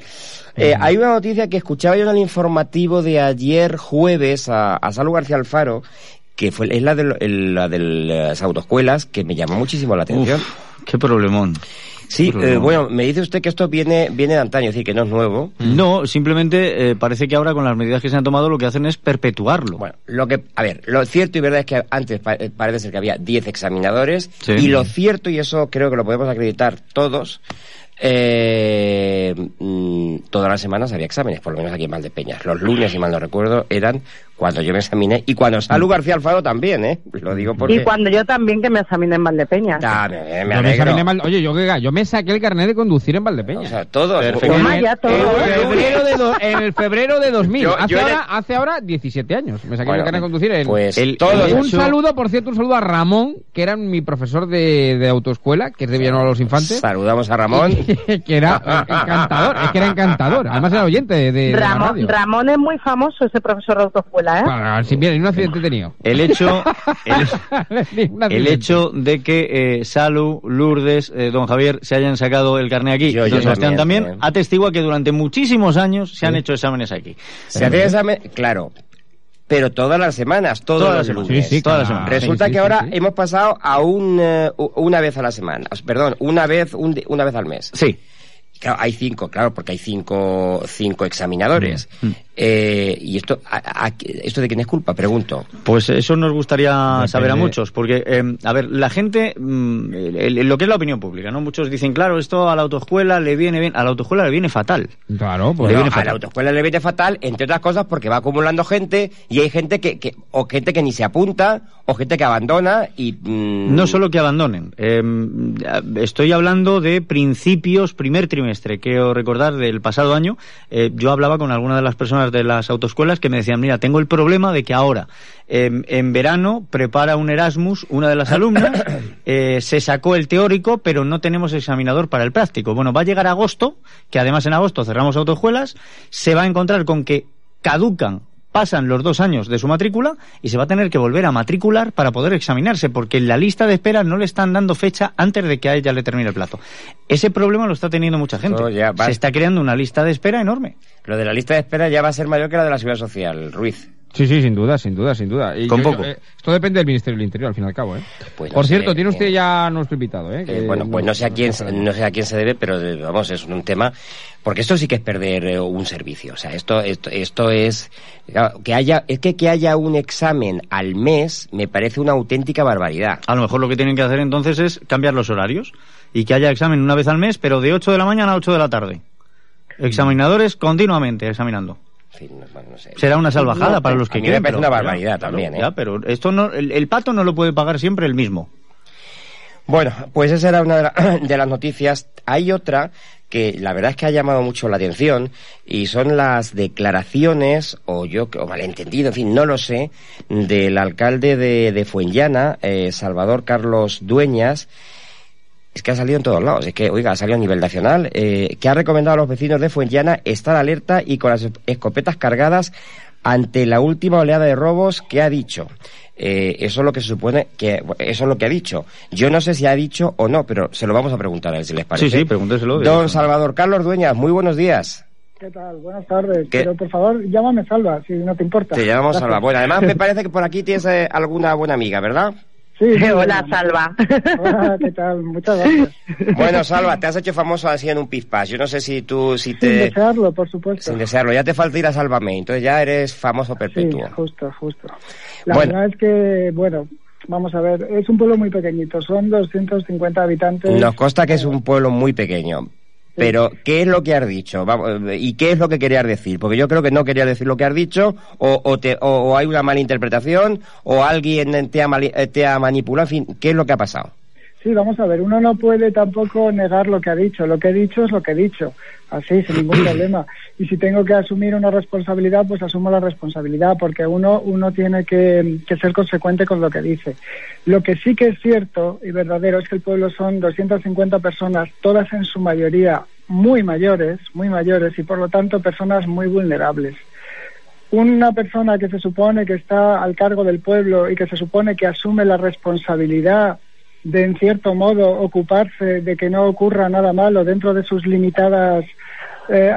Eh, hay una noticia que escuchaba yo en el informativo de ayer jueves a, a Salud García Alfaro, que fue, es la de, la de las autoescuelas, que me llamó muchísimo la atención. qué problemón. Sí, eh, bueno, me dice usted que esto viene, viene de antaño, es decir, que no es nuevo. No, simplemente eh, parece que ahora con las medidas que se han tomado lo que hacen es perpetuarlo. Bueno, lo que, a ver, lo cierto y verdad es que antes parece ser que había 10 examinadores y lo cierto, y eso creo que lo podemos acreditar todos, eh, mm, todas las semanas había exámenes, por lo menos aquí en Valdepeñas. Los lunes, si mal no recuerdo, eran cuando yo me examiné y cuando Salud García Alfaro también, ¿eh? Lo digo porque... Y cuando yo también que me examiné en Valdepeñas. Ah, me, me, Oye, yo, yo me saqué el carnet de conducir en Valdepeñas. O sea, todo. En, ya todo. En, el febrero de, 2000. hace, ahora, hace ahora 17 años. Me saqué el carnet de conducir en... Pues el, Un saludo, por cierto, un saludo a Ramón, que era mi profesor de, de autoescuela, que es de Villanueva los Infantes. Saludamos a Ramón. que era encantador, es que era encantador. Además era oyente de, Ramón, Ramón es muy famoso, ese profesor de autoescuela, ¿eh? Para, si bien, un accidente tenido. El hecho, el, hecho de que eh, Salu, Lourdes, eh, don Javier se hayan sacado el carnet aquí, don Sebastián también, atestigua que durante muchísimos años se han hecho exámenes aquí. Se hacen exámenes, claro, pero todas las semanas, todas las semanas. Sí, sí, todas las semanas. Resulta que ahora hemos pasado a un, eh, una vez a la semana, perdón, una vez, una vez al mes. Sí. Claro, hay cinco, claro, porque hay cinco, cinco examinadores. Mm. Eh, ¿Y esto esto de quién es culpa? Pregunto. Pues eso nos gustaría saber a muchos, porque, eh, a ver, la gente, mm, lo que es la opinión pública, ¿no? Muchos dicen, claro, esto a la autoescuela le viene bien, a la autoescuela le viene fatal. Claro, pues. a la autoescuela le viene fatal, entre otras cosas, porque va acumulando gente y hay gente que, que o gente que ni se apunta, o gente que abandona y... No solo que abandonen. Eh, estoy hablando de principios, primer trimestre. Quiero recordar del pasado año, yo hablaba con alguna de las personas de las autoescuelas que me decían, mira, tengo el problema de que ahora em, en verano prepara un Erasmus una de las alumnas, eh, se sacó el teórico, pero no tenemos examinador para el práctico. Bueno, va a llegar agosto, que además en agosto cerramos autoescuelas, se va a encontrar con que caducan pasan los dos años de su matrícula y se va a tener que volver a matricular para poder examinarse, porque en la lista de espera no le están dando fecha antes de que a ella le termine el plazo. Ese problema lo está teniendo mucha gente. Se está creando una lista de espera enorme. Lo de la lista de espera ya va a ser mayor que la de la seguridad social, Ruiz. Sí, sí, sin duda, sin duda, sin duda. Con poco. Eh, esto depende del Ministerio del Interior, al fin y al cabo, ¿eh? Pues no Por sé, cierto, tiene usted eh, ya nuestro invitado, ¿eh? Eh, bueno, pues no sé a quién no sé a quién se debe, pero eh, vamos, es un tema porque esto sí que es perder eh, un servicio, o sea, esto esto esto es que haya es que que haya un examen al mes me parece una auténtica barbaridad. A lo mejor lo que tienen que hacer entonces es cambiar los horarios y que haya examen una vez al mes, pero de 8 de la mañana a 8 de la tarde. Examinadores continuamente examinando. En fin, no, bueno, no sé. Será una salvajada para los que a mí me quieren. parece pero- una barbaridad claro, también, ¿eh? Ya, pero esto no, el, el pato no lo puede pagar siempre el mismo. Bueno, pues esa era una de, la- de las noticias. Hay otra que la verdad es que ha llamado mucho la atención y son las declaraciones, o yo, o malentendido, en fin, no lo sé, del alcalde de, de Fuenllana, eh, Salvador Carlos Dueñas, es que ha salido en todos lados, es que, oiga, ha salido a nivel nacional, eh, que ha recomendado a los vecinos de Fuenllana estar alerta y con las escopetas cargadas ante la última oleada de robos que ha dicho. Eh, eso es lo que se supone que eso es lo que ha dicho. Yo no sé si ha dicho o no, pero se lo vamos a preguntar a ver si les parece. Sí, sí, pregúnteselo. Don Salvador Carlos Dueñas, muy buenos días. ¿Qué tal? Buenas tardes. ¿Qué? Pero por favor, llámame Salva, si no te importa. Te llamamos Gracias. Salva. Bueno, además me parece que por aquí tienes eh, alguna buena amiga, ¿verdad? Sí, sí, Hola, bueno. Salva. Hola, ¿qué tal? Muchas gracias. Bueno, Salva, te has hecho famoso así en un pifpas. Yo no sé si tú, si Sin te... desearlo, por supuesto. Sin desearlo, ya te falta ir a Sálvame, entonces ya eres famoso Sí, perpetuo. justo, justo. La Bueno. verdad es que, bueno, vamos a ver, es un pueblo muy pequeñito, son 250 habitantes. Nos consta que es un pueblo muy pequeño. Pero, ¿qué es lo que has dicho? Eh, ¿Y qué es lo que querías decir? Porque yo creo que no querías decir lo que has dicho, o, o, te- o- o hay una mala interpretación, o alguien te ha, eh, te ha manipulado, en fin, ¿qué es lo que ha pasado? Sí, vamos a ver, uno no puede tampoco negar lo que ha dicho. Lo que he dicho es lo que he dicho, así, sin ningún problema. Y si tengo que asumir una responsabilidad, pues asumo la responsabilidad, porque uno, uno tiene que, que ser consecuente con lo que dice. Lo que sí que es cierto y verdadero es que el pueblo son 250 personas, todas en su mayoría muy mayores, muy mayores, y por lo tanto personas muy vulnerables una persona que se supone que está al cargo del pueblo y que se supone que asume la responsabilidad de, en cierto modo, ocuparse de que no ocurra nada malo dentro de sus limitadas eh,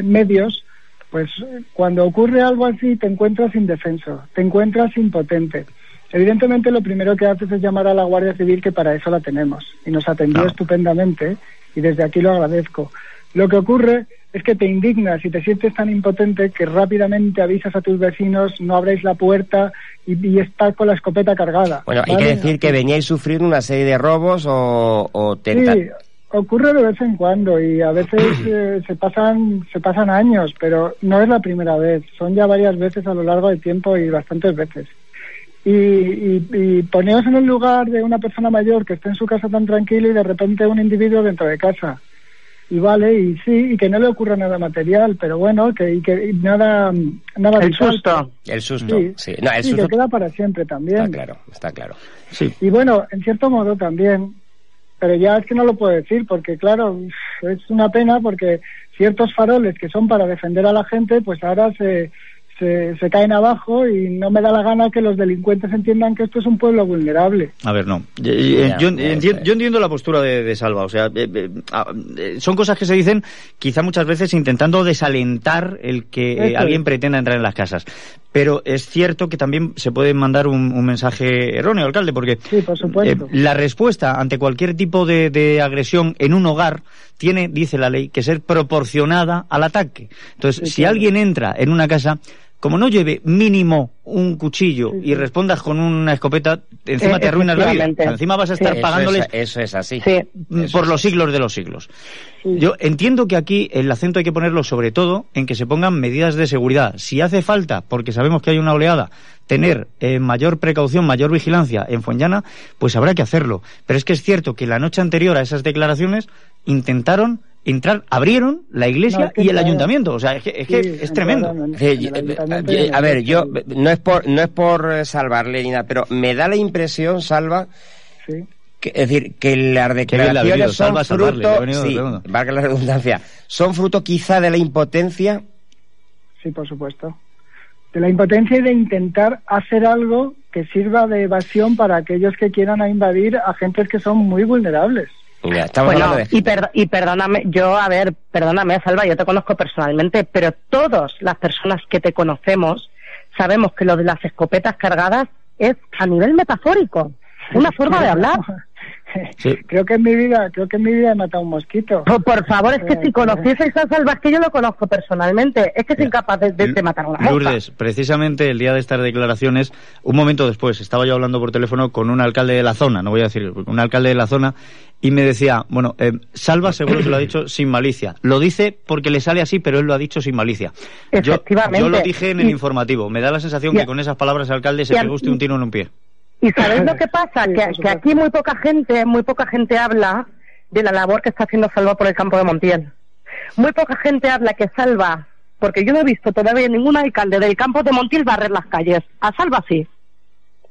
eh, medios, pues cuando ocurre algo así te encuentras indefenso, te encuentras impotente. Evidentemente lo primero que haces es llamar a la Guardia Civil, que para eso la tenemos, y nos atendió estupendamente, y desde aquí lo agradezco. Lo que ocurre es que te indignas y te sientes tan impotente que rápidamente avisas a tus vecinos, no abréis la puerta y, y estás con la escopeta cargada. Bueno, hay ¿vale? que decir que veníais sufriendo una serie de robos o, o tenta- Sí, ocurre de vez en cuando y a veces eh, se pasan se pasan años, pero no es la primera vez. Son ya varias veces a lo largo del tiempo y bastantes veces. Y, y, y poneos en el lugar de una persona mayor que esté en su casa tan tranquila y de repente un individuo dentro de casa. Y vale, y sí, y que no le ocurra nada material, pero bueno, que, y que y nada, nada El visual. susto. El susto, Sí, sí. No, el sí, susto que queda para siempre también. está claro, está claro. Sí. Y bueno, en cierto modo también, pero ya es que no lo puedo decir porque claro, es una pena porque ciertos faroles que son para defender a la gente, pues ahora se, se, se caen abajo y no me da la gana que los delincuentes entiendan que esto es un pueblo vulnerable. A ver, no. Yo, yo- Ya, yo yo entiendo la postura de, de Salva. O sea, eh, eh, ah, eh, son cosas que se dicen quizá muchas veces intentando desalentar el que eh, alguien pretenda entrar en las casas. Pero es cierto que también se puede mandar un, un mensaje erróneo, alcalde, porque Sí, por supuesto. eh, la respuesta ante cualquier tipo de, de agresión en un hogar tiene, dice la ley, que ser proporcionada al ataque. Entonces, Sí, si claro. alguien entra en una casa, como no lleve mínimo un cuchillo y respondas con una escopeta, encima Eh, te arruinas la vida. encima vas a estar pagándoles es, eso es así. Sí. mm, Eso por los siglos de los siglos. Sí. Yo entiendo que aquí el acento hay que ponerlo sobre todo en que se pongan medidas de seguridad. Si hace falta, porque sabemos que hay una oleada, tener eh, mayor precaución, mayor vigilancia en Fuenllana, pues habrá que hacerlo. Pero es que es cierto que la noche anterior a esas declaraciones intentaron entrar, abrieron la iglesia No, es que y el claro. ayuntamiento. O sea, es que es, que Sí, es tremendo. Sí, eh, eh, a ver, yo no es por no es por eh, salvarle ni nada, pero me da la impresión, Salva, Sí. que, es decir, que las le ha venido, declaraciones son fruto, sí, valga la redundancia, son fruto quizá de la impotencia. Sí, por supuesto. De la impotencia y de intentar hacer algo que sirva de evasión para aquellos que quieran invadir a gentes que son muy vulnerables. Estamos Bueno, hablando de y, perdo- y perdóname, yo, a ver, perdóname, Salva, yo te conozco personalmente, pero todas las personas que te conocemos sabemos que lo de las escopetas cargadas es a nivel metafórico, una forma de hablar. Creo que en mi vida, creo que en mi vida he matado un mosquito. Por favor, es que si conocieseis a Salva, que yo lo conozco personalmente, es que es incapaz de, de, de matar a una mosca. Lourdes, precisamente el día de estas declaraciones, un momento después, estaba yo hablando por teléfono con un alcalde de la zona, no voy a decir, un alcalde de la zona, y me decía, bueno, eh, Salva seguro que lo ha dicho sin malicia. Lo dice porque le sale así, pero él lo ha dicho sin malicia. Yo, Efectivamente. yo lo dije en el informativo. Me da la sensación que con esas palabras alcalde se y a- pegó usted un tiro en un pie. ¿Y sabéis lo que pasa? que, que aquí muy poca gente, muy poca gente habla de la labor que está haciendo Salva por el campo de Montiel. Muy poca gente habla que Salva, porque yo no he visto todavía ningún alcalde del campo de Montiel barrer las calles. A Salva sí.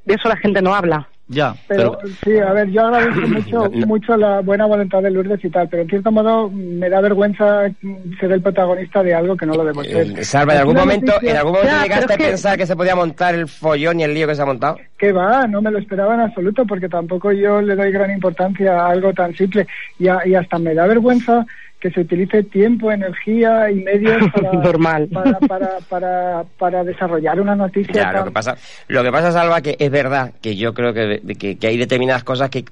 De eso la gente no habla. Ya, Pero, sí, a ver, yo agradezco mucho, mucho la buena voluntad de Lourdes y tal, pero en cierto modo me da vergüenza ser el protagonista de algo que no lo debo ser. Eh, Salva, ¿en algún momento, noticia- en algún momento Ya, llegaste pero a que- pensar que se podía montar el follón y el lío que se ha montado? Que va, no me lo esperaba en absoluto, porque tampoco yo le doy gran importancia a algo tan simple. Y, a- y hasta me da vergüenza que se utilice tiempo, energía y medios para, Normal. para, para, para, para desarrollar una noticia Ya, lo que pasa, lo que pasa, Salva, que es verdad que yo creo que, que, que hay determinadas cosas que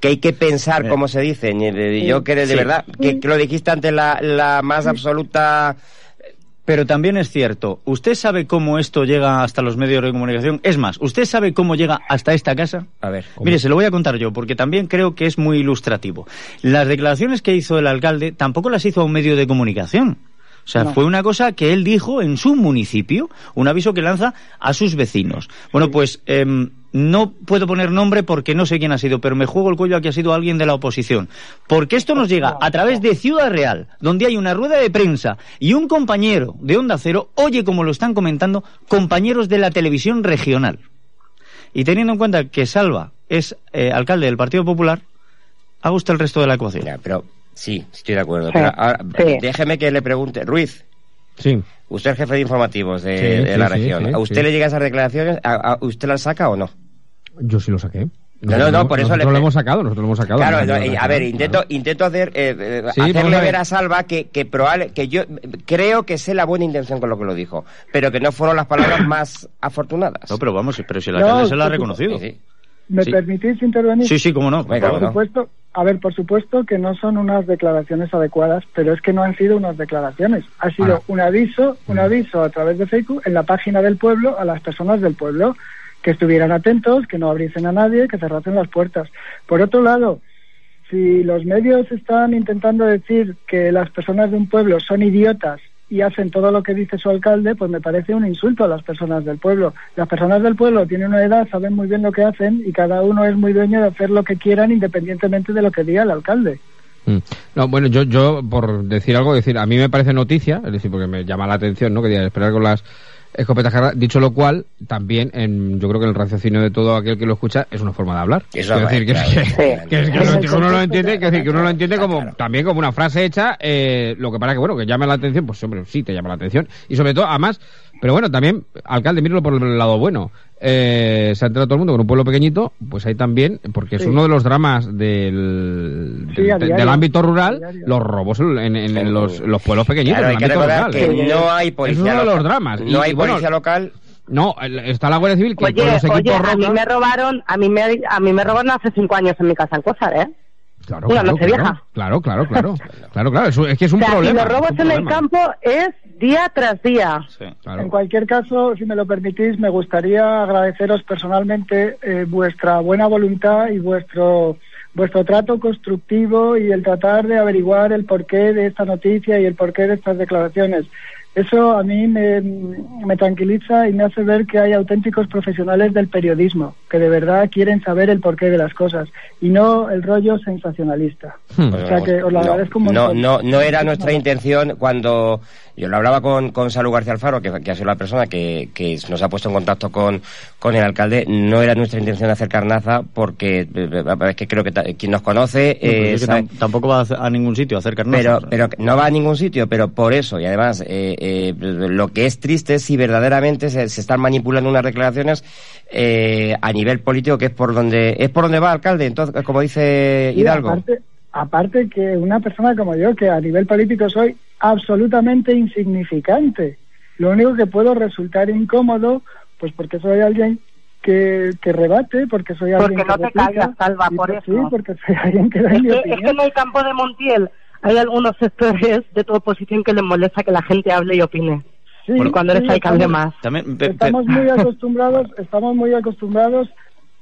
que hay que pensar cómo se dicen. Y de- Yo creo de Sí. verdad que, que lo dijiste ante la, la más absoluta Pero también es cierto, ¿usted sabe cómo esto llega hasta los medios de comunicación? Es más, ¿usted sabe cómo llega hasta esta casa? A ver. Mire, se lo voy a contar yo, porque también creo que es muy ilustrativo. Las declaraciones que hizo el alcalde tampoco las hizo a un medio de comunicación. O sea, No. fue una cosa que él dijo en su municipio, un aviso que lanza a sus vecinos. Bueno, pues em, no puedo poner nombre porque no sé quién ha sido, pero me juego el cuello a que ha sido alguien de la oposición. Porque esto nos llega a través de Ciudad Real, donde hay una rueda de prensa y un compañero de Onda Cero oye como lo están comentando compañeros de la televisión regional. Y teniendo en cuenta que Salva es eh, alcalde del Partido Popular, haga usted el resto de la ecuación. pero sí, estoy de acuerdo. Sí, Pero ahora, sí. déjeme que le pregunte, Ruiz. Sí. Usted es jefe de informativos de, Sí, de sí, la región. sí, ¿A usted sí. le llegan esas declaraciones? ¿A, a- usted las saca o no? Yo sí lo saqué. No, no, no, por eso nosotros le- lo hemos sacado, nosotros lo hemos sacado. Claro, No, no, no, eh, a ver, intento, intento hacer, eh, eh, Sí, vamos a hacerle ver. ver a Salva que, que probable, que yo creo que sé la buena intención con lo que lo dijo, pero que no fueron las palabras más afortunadas. No, pero vamos, pero si No, alcalde se lo ha reconocido. ¿Me Sí. permitís intervenir? Sí, sí, cómo no. por supuesto, a ver, por supuesto que no son unas declaraciones adecuadas, pero es que no han sido unas declaraciones. Ha sido un aviso, un aviso a través de Facebook en la página del pueblo a las personas del pueblo que estuvieran atentos, que no abriesen a nadie, que cerrasen las puertas. Por otro lado, si los medios están intentando decir que las personas de un pueblo son idiotas y hacen todo lo que dice su alcalde, pues me parece un insulto a las personas del pueblo. Las personas del pueblo tienen una edad, saben muy bien lo que hacen y cada uno es muy dueño de hacer lo que quieran independientemente de lo que diga el alcalde. Mm. No, bueno, yo, yo, por decir algo, decir, a mí me parece noticia, es decir, porque me llama la atención, ¿no? Que diga, esperar con las escopetas cargadas. Dicho lo cual, también, en, yo creo que el raciocinio de todo aquel que lo escucha es una forma de hablar. Eso, es decir, que, claro. que- que es que uno, que uno lo entiende, que, es decir, que uno lo entiende como, también como una frase hecha, eh, lo que para que, bueno, que llame la atención, pues hombre, sí te llama la atención. Y sobre todo, además, pero bueno, también, alcalde, míralo por el lado bueno. Eh, se ha enterado todo el mundo con un pueblo pequeñito, pues hay también, porque es Sí. uno de los dramas del, Sí, del, ámbito rural, los robos en, en- los, los pueblos pequeñitos. Claro, hay en que el ámbito recordar rural. que no hay policía Es uno de local. los dramas. No Y- hay bueno, policía local. No, está la Guardia Civil que con Oye, los oye, equipos a mí me robaron, a mí me, a mí me robaron hace cinco años en mi casa en Cosar, ¿eh? Claro, Una claro, noche claro, vieja. Claro, claro, claro. Claro, claro, eso- es que es un O sea, problema. y los robos en el campo es día tras día. En cualquier caso, si me lo permitís, me gustaría agradeceros personalmente eh, vuestra buena voluntad y vuestro vuestro trato constructivo y el tratar de averiguar el porqué de esta noticia y el porqué de estas declaraciones. Eso a mí me, me tranquiliza y me hace ver que hay auténticos profesionales del periodismo que de verdad quieren saber el porqué de las cosas y no el rollo sensacionalista. O sea que os lo no, agradezco un no, no, no era nuestra intención cuando yo lo hablaba con, con Salud García Alfaro, que, que ha sido la persona que, que nos ha puesto en contacto con, con el alcalde, no era nuestra intención hacer carnaza porque eh, eh, es que creo que ta- quien nos conoce No, pues eh, es que tampoco va a, hacer- a ningún sitio a hacer carnaza. pero, pero no va a ningún sitio, pero por eso, y además, eh, eh, lo que es triste es si verdaderamente se, se están manipulando unas declaraciones eh, a nivel político, que es por donde es por donde va alcalde, entonces, como dice Hidalgo. aparte, aparte que una persona como yo, que a nivel político soy absolutamente insignificante, Lo único que puedo resultar incómodo, pues porque soy alguien que, que rebate, porque soy alguien porque que no te callas, Salva, por eso. Sí, porque soy alguien que da es mi que, opinión. es que en el campo de Montiel hay algunos sectores de tu oposición que les molesta que la gente hable y opine. Sí, cuando eres sí, alcalde estamos- más. También, pe- pe- estamos muy acostumbrados estamos muy acostumbrados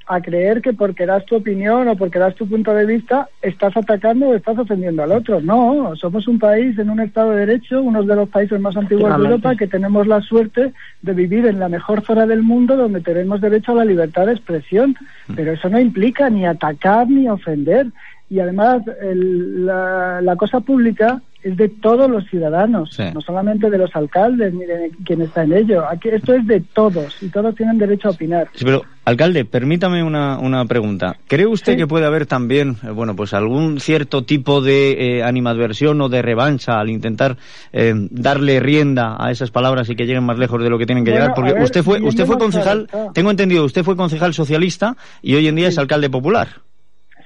a creer que porque das tu opinión o porque das tu punto de vista estás atacando o estás ofendiendo al otro no somos un país en un estado de derecho uno de los países más antiguos de. Europa que tenemos la suerte de vivir en la mejor zona del mundo donde tenemos derecho a la libertad de expresión pero eso no implica ni atacar ni ofender y además el- la, la cosa pública es de todos los ciudadanos, Sí. no solamente de los alcaldes ni de quien está en ello. Aquí esto es de todos y todos tienen derecho a opinar. Sí, pero, alcalde, permítame una, una pregunta. ¿Cree usted Sí. que puede haber también, eh, bueno, pues algún cierto tipo de eh, animadversión o de revancha al intentar eh, darle rienda a esas palabras y que lleguen más lejos de lo que tienen que Bueno, llegar? Porque ver, usted fue, usted fue concejal, claro, tengo entendido, usted fue concejal socialista y hoy en día es alcalde popular.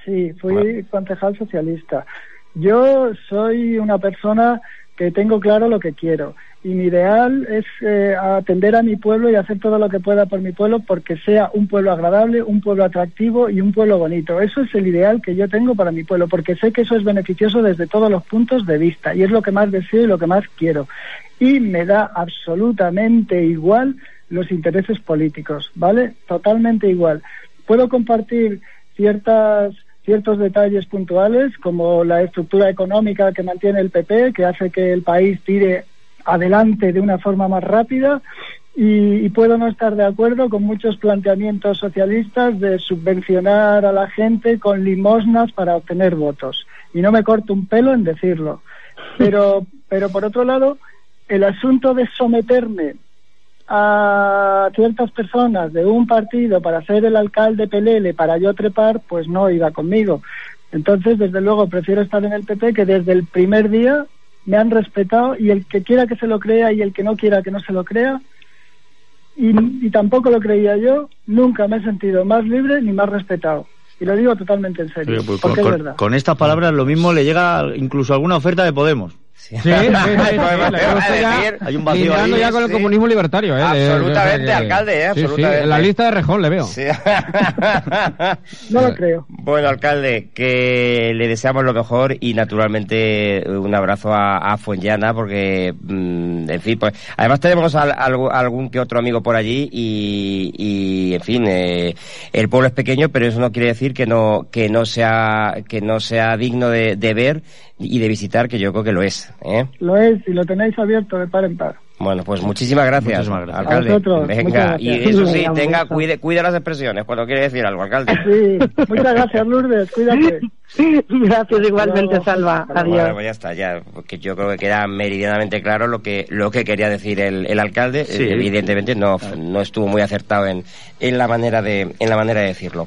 Sí, fui concejal socialista. Yo soy una persona que tengo claro lo que quiero y mi ideal es eh, atender a mi pueblo y hacer todo lo que pueda por mi pueblo porque sea un pueblo agradable, un pueblo atractivo y un pueblo bonito. Eso es el ideal que yo tengo para mi pueblo porque sé que eso es beneficioso desde todos los puntos de vista y es lo que más deseo y lo que más quiero. Y me da absolutamente igual los intereses políticos, ¿vale? Totalmente igual. Puedo compartir ciertas ciertos detalles puntuales como la estructura económica que mantiene el PP, que hace que el país tire adelante de una forma más rápida y, y puedo no estar de acuerdo con muchos planteamientos socialistas de subvencionar a la gente con limosnas para obtener votos. Y no me corto un pelo en decirlo. Pero, pero por otro lado, el asunto de someterme a ciertas personas de un partido para ser el alcalde Pelele, para yo trepar, pues no iba conmigo. Entonces, desde luego, prefiero estar en el PP que desde el primer día me han respetado y el que quiera que se lo crea y el que no quiera que no se lo crea, y, y tampoco lo creía yo, nunca me he sentido más libre ni más respetado. Y lo digo totalmente en serio, pues con, porque es con- verdad. con estas palabras lo mismo le llega incluso alguna oferta de Podemos. Sí, Hay un vacío ahí. ya con el comunismo libertario, ¿eh? Absolutamente, alcalde, ¿eh? Sí, sí, Absolutamente. en la lista de Rejón le veo. Sí. No lo creo. Bueno, alcalde, que le deseamos lo mejor y naturalmente un abrazo a, a Fuenllana porque, mm, en fin, pues además tenemos al- algo- algún que otro amigo por allí y, y, en fin, eh, el pueblo es pequeño, pero eso no quiere decir que no que no sea que no sea digno de, de ver y de visitar, que yo creo que lo es. ¿Eh? Lo es y lo tenéis abierto de par en par. Bueno, pues muchísimas gracias, Muchísimas gracias. alcalde. Vosotros, Venga, gracias. y eso sí, tenga cuide, cuide las expresiones cuando quiere decir algo, alcalde. Sí, muchas gracias Lourdes, cuídate. Gracias igualmente. Salva. Hasta Bueno, Adiós. pues ya está, ya, porque yo creo que queda meridianamente claro lo que lo que quería decir el, el alcalde. Sí. Eh, Evidentemente no, no estuvo muy acertado en, en la manera de en la manera de decirlo.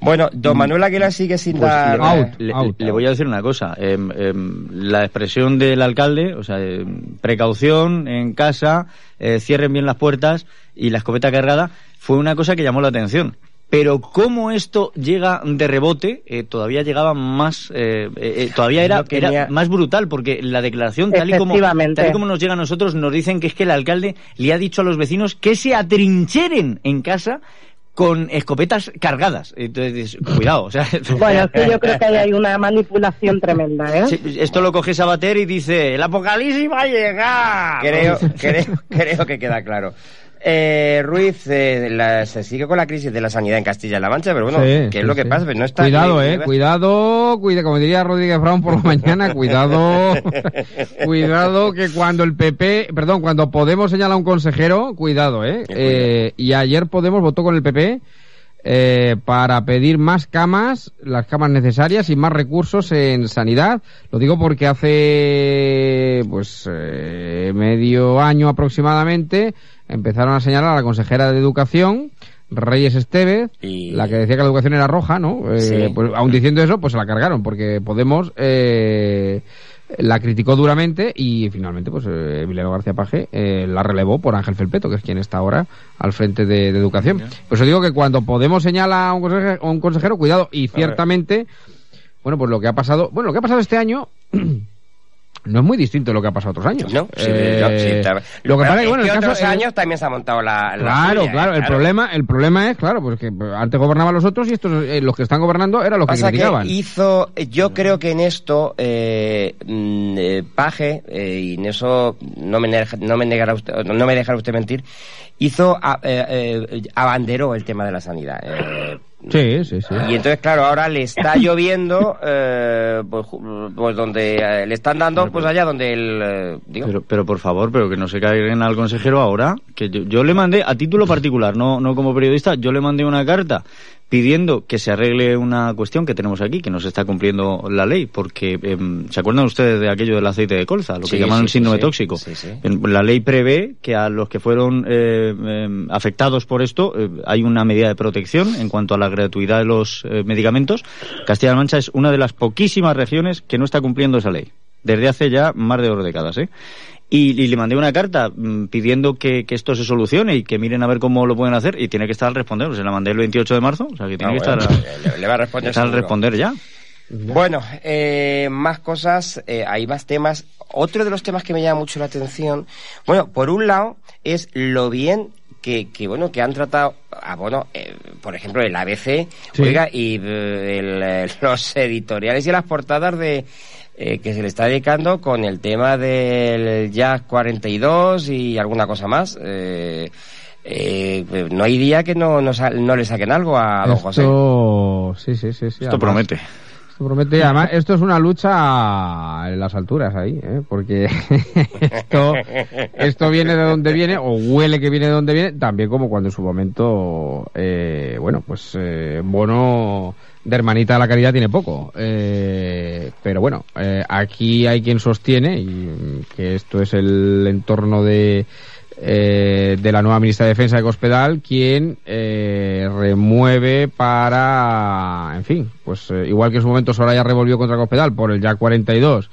Bueno, don Manuel Aguilar sigue sin Pues dar. le, Out, le- out. le voy a decir una cosa. em, em, la expresión del alcalde, o sea, em, precaución en casa, eh, cierren bien las puertas y la escopeta cargada, fue una cosa que llamó la atención. Pero cómo esto llega de rebote, eh, todavía llegaba más, eh, eh, eh, todavía era, quería- era más brutal, porque la declaración, tal y, como, tal y como nos llega a nosotros, nos dicen que es que el alcalde le ha dicho a los vecinos que se atrincheren en casa con escopetas cargadas. Entonces, cuidado, o sea, Bueno, es que yo creo que ahí hay una manipulación tremenda, ¿eh? Sí, esto lo coge Sabater y dice, el apocalipsis va a llegar. Creo, creo, creo que queda claro. Eh, Ruiz, eh, la- se sigue con la crisis de la sanidad en Castilla-La Mancha, pero bueno, Sí, ¿qué sí, es lo que sí. pasa? Pues no está Cuidado, eh, cuidado, cuida, como diría Rodríguez Brown por la mañana, cuidado, cuidado que cuando el PP, perdón, cuando Podemos señala a un consejero, cuidado, eh, eh y ayer Podemos votó con el PP eh, para pedir más camas, las camas necesarias y más recursos en sanidad. Lo digo porque hace, pues, eh, medio año aproximadamente empezaron a señalar a la consejera de Educación, Reyes Estevez, Y- la que decía que la educación era roja, ¿no? Eh, Sí. pues, aún diciendo eso, pues se la cargaron, porque Podemos eh, la criticó duramente y finalmente, pues eh, Emiliano García Paje eh, la relevó por Ángel Felpeto, que es quien está ahora al frente de, de educación. Pues os digo que cuando Podemos señala a un consejero, a un consejero cuidado, y ciertamente, bueno, pues lo que ha pasado, bueno, lo que ha pasado este año no es muy distinto de lo que ha pasado otros años. No, sí, Eh, no, sí, lo que pasa es que, bueno, en el caso- otros el- años también se ha montado la, la Claro, suya, ¿eh? claro, el problema, el problema es, claro, pues que antes gobernaban los otros y estos, eh, los que están gobernando eran los que criticaban. que hizo, yo creo que en esto, eh, mm, eh, Paje, eh, y en eso no me, no me negará usted, no me dejará usted mentir, hizo, a- eh, eh, abanderó el tema de la sanidad. Sí, sí, sí. y entonces, claro, ahora le está lloviendo, eh, pues, pues donde eh, le están dando, pues allá donde él, eh, digo, Pero, pero por favor, pero que no se caigan al consejero ahora, que yo, yo le mandé, a título particular, no, no como periodista, yo le mandé una carta pidiendo que se arregle una cuestión que tenemos aquí, que no se está cumpliendo la ley, porque em, ¿se acuerdan ustedes de aquello del aceite de colza, lo que Sí, llaman sí, el síndrome sí, tóxico? sí, sí. En- La ley prevé que a los que fueron eh, em, afectados por esto eh, hay una medida de protección en cuanto a la gratuidad de los eh, medicamentos. Castilla-La Mancha es una de las poquísimas regiones que no está cumpliendo esa ley, desde hace ya más de dos décadas. ¿eh? Y, y le mandé una carta mm, pidiendo que, que esto se solucione y que miren a ver cómo lo pueden hacer y tiene que estar al responder. Se la mandé el 28 de marzo, o sea que tiene Ah, que bueno, estar, le, le va a responder estar al responder ya. Bueno, eh, más cosas, eh, hay más temas. Otro de los temas que me llama mucho la atención, bueno, por un lado, es lo bien que, que bueno, que han tratado, ah, bueno, eh, por ejemplo, el ABC, Sí. oiga, y eh, el, eh, los editoriales y las portadas de eh, que se le está dedicando con el tema del Jazz 42 y alguna cosa más. Eh, eh, pues no hay día que no, no, sa- no le saquen algo a don José. Esto, sí, sí, sí, sí. Esto además- promete. Esto promete, además, esto es una lucha en las alturas ahí, ¿eh? porque esto, esto viene de donde viene, o huele que viene de donde viene, también como cuando en su momento, eh, bueno, pues eh, Bono de hermanita de la caridad tiene poco. Eh, pero bueno, eh, aquí hay quien sostiene y que esto es el entorno de eh, de la nueva ministra de Defensa de Cospedal, quien eh, remueve para, en fin, pues eh, igual que en su momento Soraya revolvió contra Cospedal por el Jack 42,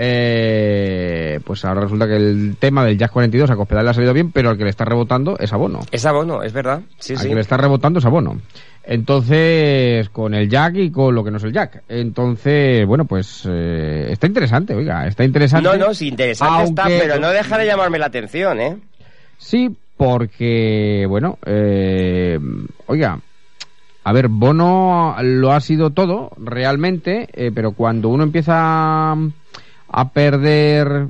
eh, pues ahora resulta que el tema del Jack 42 a Cospedal le ha salido bien, pero al que le está rebotando es abono. Es abono, es verdad. Sí, al sí. que le está rebotando es abono. Entonces, con el Jack y con lo que no es el Jack. Entonces, bueno, pues eh, está interesante, oiga, está interesante. No, no, sí, interesante está, Aunque- pero no deja de llamarme la atención, ¿eh? Sí, porque, bueno, eh, oiga, a ver, Bono lo ha sido todo, realmente, eh, pero cuando uno empieza a perder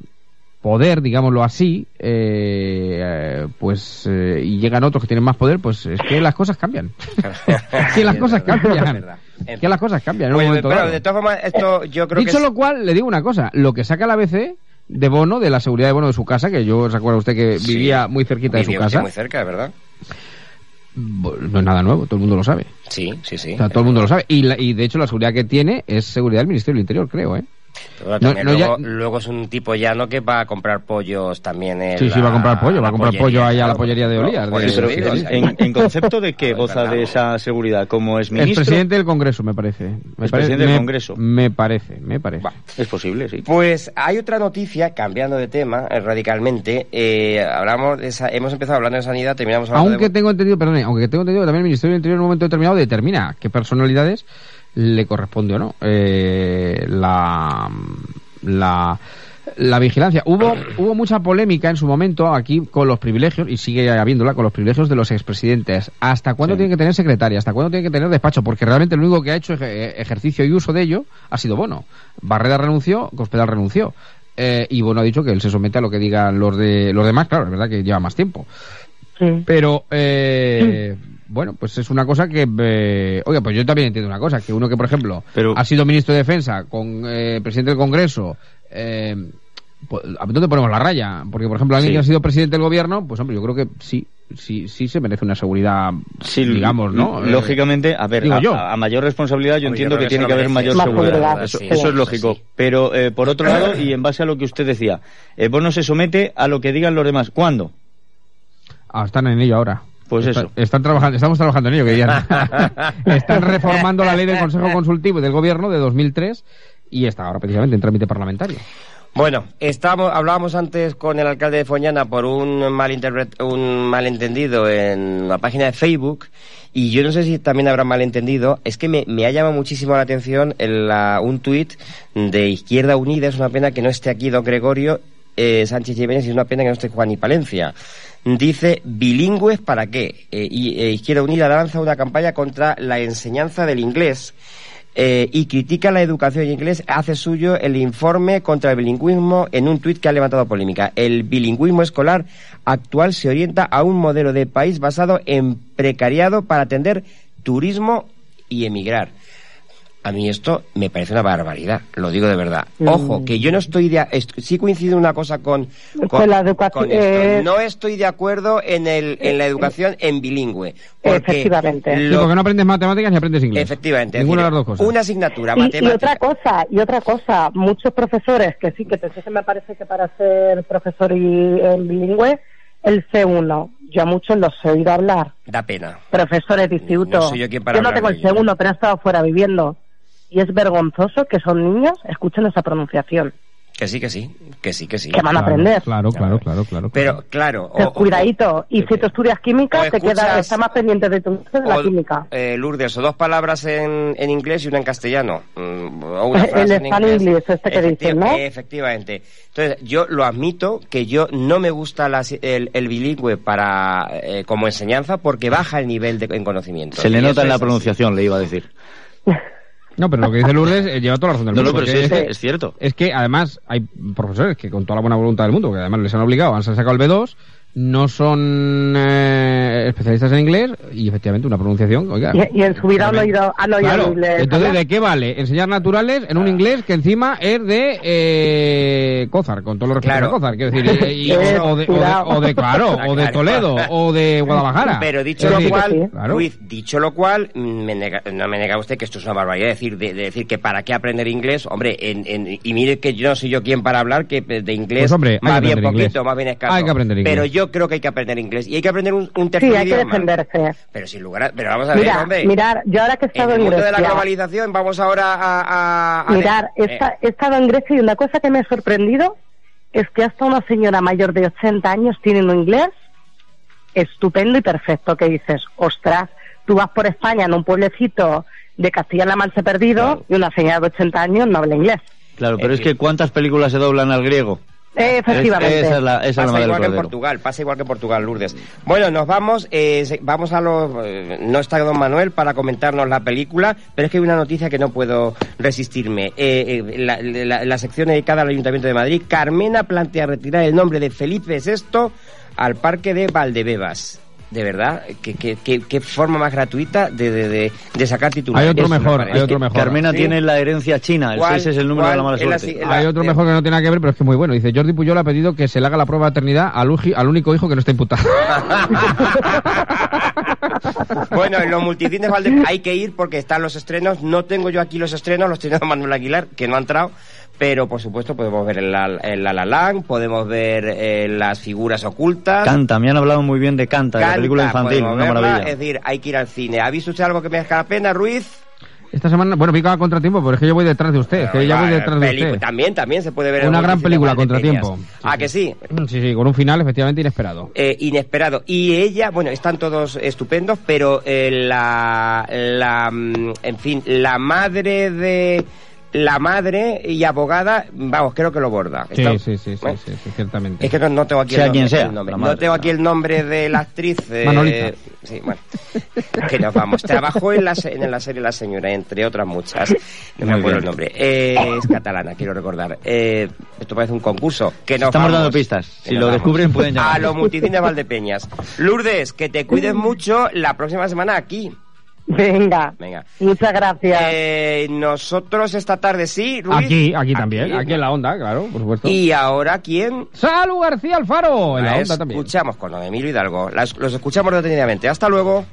poder, digámoslo así, eh, pues, eh, y llegan otros que tienen más poder, pues es que las cosas cambian. que las cosas cambian. Que las cosas cambian. en un Bueno, momento pero dado. de todas formas, esto yo creo Dicho que... lo cual, le digo una cosa, lo que saca la ABC de Bono, de la seguridad de Bono de su casa, que yo recuerda usted que Sí. vivía muy cerquita de su casa, muy cerca, ¿verdad? no es nada nuevo, todo el mundo lo sabe. Sí, sí, sí. O sea, todo el mundo lo sabe. Y, la- y de hecho la seguridad que tiene es seguridad del Ministerio del Interior, creo, ¿eh? Pero No, también no, ya- luego, luego es un tipo llano que va a comprar pollos también en Sí, sí, va a comprar pollo, va a comprar pollo ahí a la pollería de Olías. de- en, sí. en- en concepto de qué goza de esa seguridad? ¿Como es El ministro? presidente del Congreso, me parece. Me ¿Es parece- presidente del Congreso? Me parece, me parece. Es posible, sí. Pues hay otra noticia, cambiando de tema eh, radicalmente. Eh, hablamos de esa- hemos empezado hablando de sanidad, terminamos hablando Aunque de... tengo entendido, perdón, aunque tengo entendido que también el Ministerio del Interior en un momento determinado determina qué personalidades le corresponde o no eh, la, la, la vigilancia. Hubo, hubo mucha polémica en su momento aquí con los privilegios, y sigue habiéndola, con los privilegios de los expresidentes. ¿Hasta cuándo tienen que tener secretaria? ¿Hasta cuándo tienen que tener despacho? Porque realmente lo único que ha hecho eje- ejercicio y uso de ello ha sido Bono. Barreda renunció, Cospedal renunció. Eh, y Bono ha dicho que él se somete a lo que digan los, de, los demás, claro, es verdad que lleva más tiempo. Pero, eh, bueno, pues es una cosa que, eh, oiga, pues yo también entiendo una cosa, que uno que, por ejemplo, ha sido ministro de Defensa, con eh, presidente del Congreso, eh, pues, ¿a dónde ponemos la raya? Porque, por ejemplo, alguien Sí. que ha sido presidente del gobierno, pues hombre, yo creo que sí, sí, sí se merece una seguridad, digamos, ¿no? Lógicamente, a ver, a, yo. a mayor responsabilidad yo entiendo que que tiene que haber mayor seguridad. Eso, sí, eso eso es lógico. Pero eh, por otro lado, y en base a lo que usted decía, eh, Bono se somete a lo que digan los demás. ¿Cuándo? Ah, están en ello ahora. Pues Está- eso. Están trabajando, estamos trabajando en ello, que ya están reformando la ley del Consejo Consultivo y del Gobierno de 2003 y está ahora precisamente en trámite parlamentario. Bueno, estamos, hablábamos antes con el alcalde de Foñana por un, un malentendido en la página de Facebook y yo no sé si también habrá malentendido, es que me, ha llamado muchísimo la atención un tuit de Izquierda Unida, es una pena que no esté aquí don Gregorio eh, Sánchez Jiménez y es una pena que no esté Juan y Palencia. Dice, bilingües para qué? Eh, y, eh, Izquierda Unida lanza una campaña contra la enseñanza del inglés eh, y critica la educación en inglés, hace suyo el informe contra el bilingüismo en un tuit que ha levantado polémica. El bilingüismo escolar actual se orienta a un modelo de país basado en precariado para atender turismo y emigrar. A mí esto me parece una barbaridad, lo digo de verdad. Mm. Ojo, que yo no estoy de... sí coincido una cosa con... con, la educación, eh, No estoy de acuerdo en, el, en la educación en bilingüe. efectivamente. Lo, porque no aprendes matemáticas ni aprendes inglés. Efectivamente. Ninguna de las dos cosas. Una asignatura, y, matemática. Y otra cosa, y otra cosa, muchos profesores, que sí, que te me parece que para ser profesor y, en bilingüe, el C1 yo a muchos los he oído hablar. Da pena. Profesores de instituto. yo, yo no tengo el segundo, pero he estado fuera viviendo y es vergonzoso que son niños escuchen esa pronunciación. Que sí, que sí, que sí, que sí. Que van a aprender. Claro, claro, claro, claro. Pero, claro. cuidadito. y si tú estudias química, te queda, está más pendiente de, tu, de la química. Eh, Lourdes, o dos palabras en, en, inglés y una en castellano. Mm, o una frase el en inglés. este que dices, ¿no? Efectivamente. Entonces, yo lo admito que yo no me gusta el, el, bilingüe para eh, como enseñanza porque baja el nivel de, en conocimiento. Se le nota en la pronunciación, le iba a decir. No, pero lo que dice Lourdes eh, lleva toda la razón del mundo. No, pero es, es, cierto. Es que además hay profesores que con toda la buena voluntad del mundo, que además les han obligado, han sacado el B2 no son eh, especialistas en inglés y efectivamente una pronunciación. Oiga, y, en su vida han oído, han oído inglés. Entonces, ¿de qué vale enseñar naturales en un ah. inglés que encima es de eh, Cózar, con todo lo respeto claro. Cózar? Quiero decir, o, de, o, de, claro, o de Toledo, o de Guadalajara. Pero dicho lo cual, Luis, dicho lo cual, me no me nega usted que esto es una barbaridad, decir, de, decir que para qué aprender inglés, hombre, en, y mire que yo no soy yo quien para hablar que de inglés pues, más bien poquito, más bien escaso. Hay que aprender inglés. Pero yo creo que hay que aprender inglés y hay que aprender un, un tercer sí, hay que defenderse. Pero sin lugar a, pero vamos a ver, Mira, hombre. Mirar, yo ahora que he estado en, el mundo de la globalización vamos ahora a... a, mirar, he, estado en Grecia y una cosa que me ha sorprendido es que hasta una señora mayor de 80 años tiene un inglés estupendo y perfecto que dices, ostras, tú vas por España en un pueblecito de Castilla-La Mancha perdido y una señora de 80 años no habla inglés. Claro, pero es que ¿cuántas películas se doblan al griego? Efectivamente. esa es la, pasa igual que en Portugal, pasa igual que en Portugal, Lourdes. Bueno, nos vamos, eh, vamos a los... Eh, no está don Manuel para comentarnos la película, pero es que hay una noticia que no puedo resistirme. Eh, la, la, sección dedicada al Ayuntamiento de Madrid, Carmena plantea retirar el nombre de Felipe VI al Parque de Valdebebas de verdad, qué, forma más gratuita de, de, de, sacar titulares. Hay otro mejor, hay otro mejor. Carmena tiene la herencia china, el 6 es el número de la mala suerte. hay otro mejor que no tiene nada que ver, pero es que muy bueno. Dice, Jordi Puyol ha pedido que se le haga la prueba de eternidad al, al único hijo que no está imputado. bueno, en los multicines hay que ir porque están los estrenos. No tengo yo aquí los estrenos, los tiene Manuel Aguilar, que no ha entrado pero por supuesto podemos ver el, el La podemos ver eh, las figuras ocultas. Canta, me han hablado muy bien de Canta, de la película infantil, una maravilla. Es decir, hay que ir al cine. ¿Ha visto usted algo que me deja la pena, Ruiz? Esta semana, bueno, pica a contratiempo, pero es que yo voy detrás de usted, que ya voy detrás de usted. También, también se puede ver. Una gran película, Contratiempo. ¿A que sí? Sí, sí, con un final efectivamente inesperado. Eh, inesperado. Y ella, bueno, están todos estupendos, pero eh, la, la, mm, en fin, la madre de la madre y abogada, vamos, creo que lo borda. Sí, sí, sí, sí, ciertamente. Es que no, tengo aquí el, nombre. no tengo aquí el nombre de la actriz. Eh, sí, bueno. que nos vamos. Trabajó en la, en la serie La Señora, entre otras muchas. No me acuerdo el nombre. Eh, es catalana, quiero recordar. Eh, esto parece un concurso. Que Estamos dando pistas. Si lo descubren, pueden llamar. A los multicines Valdepeñas. Lourdes, que te cuides mucho la próxima semana aquí. Venga. Venga. Muchas gracias. Eh, nosotros esta tarde sí, Aquí, aquí también. Aquí, en la onda, claro, por supuesto. ¿Y ahora quién? Salud García Alfaro. En la onda también. Escuchamos con lo de Emilio Hidalgo. los escuchamos detenidamente. Hasta luego.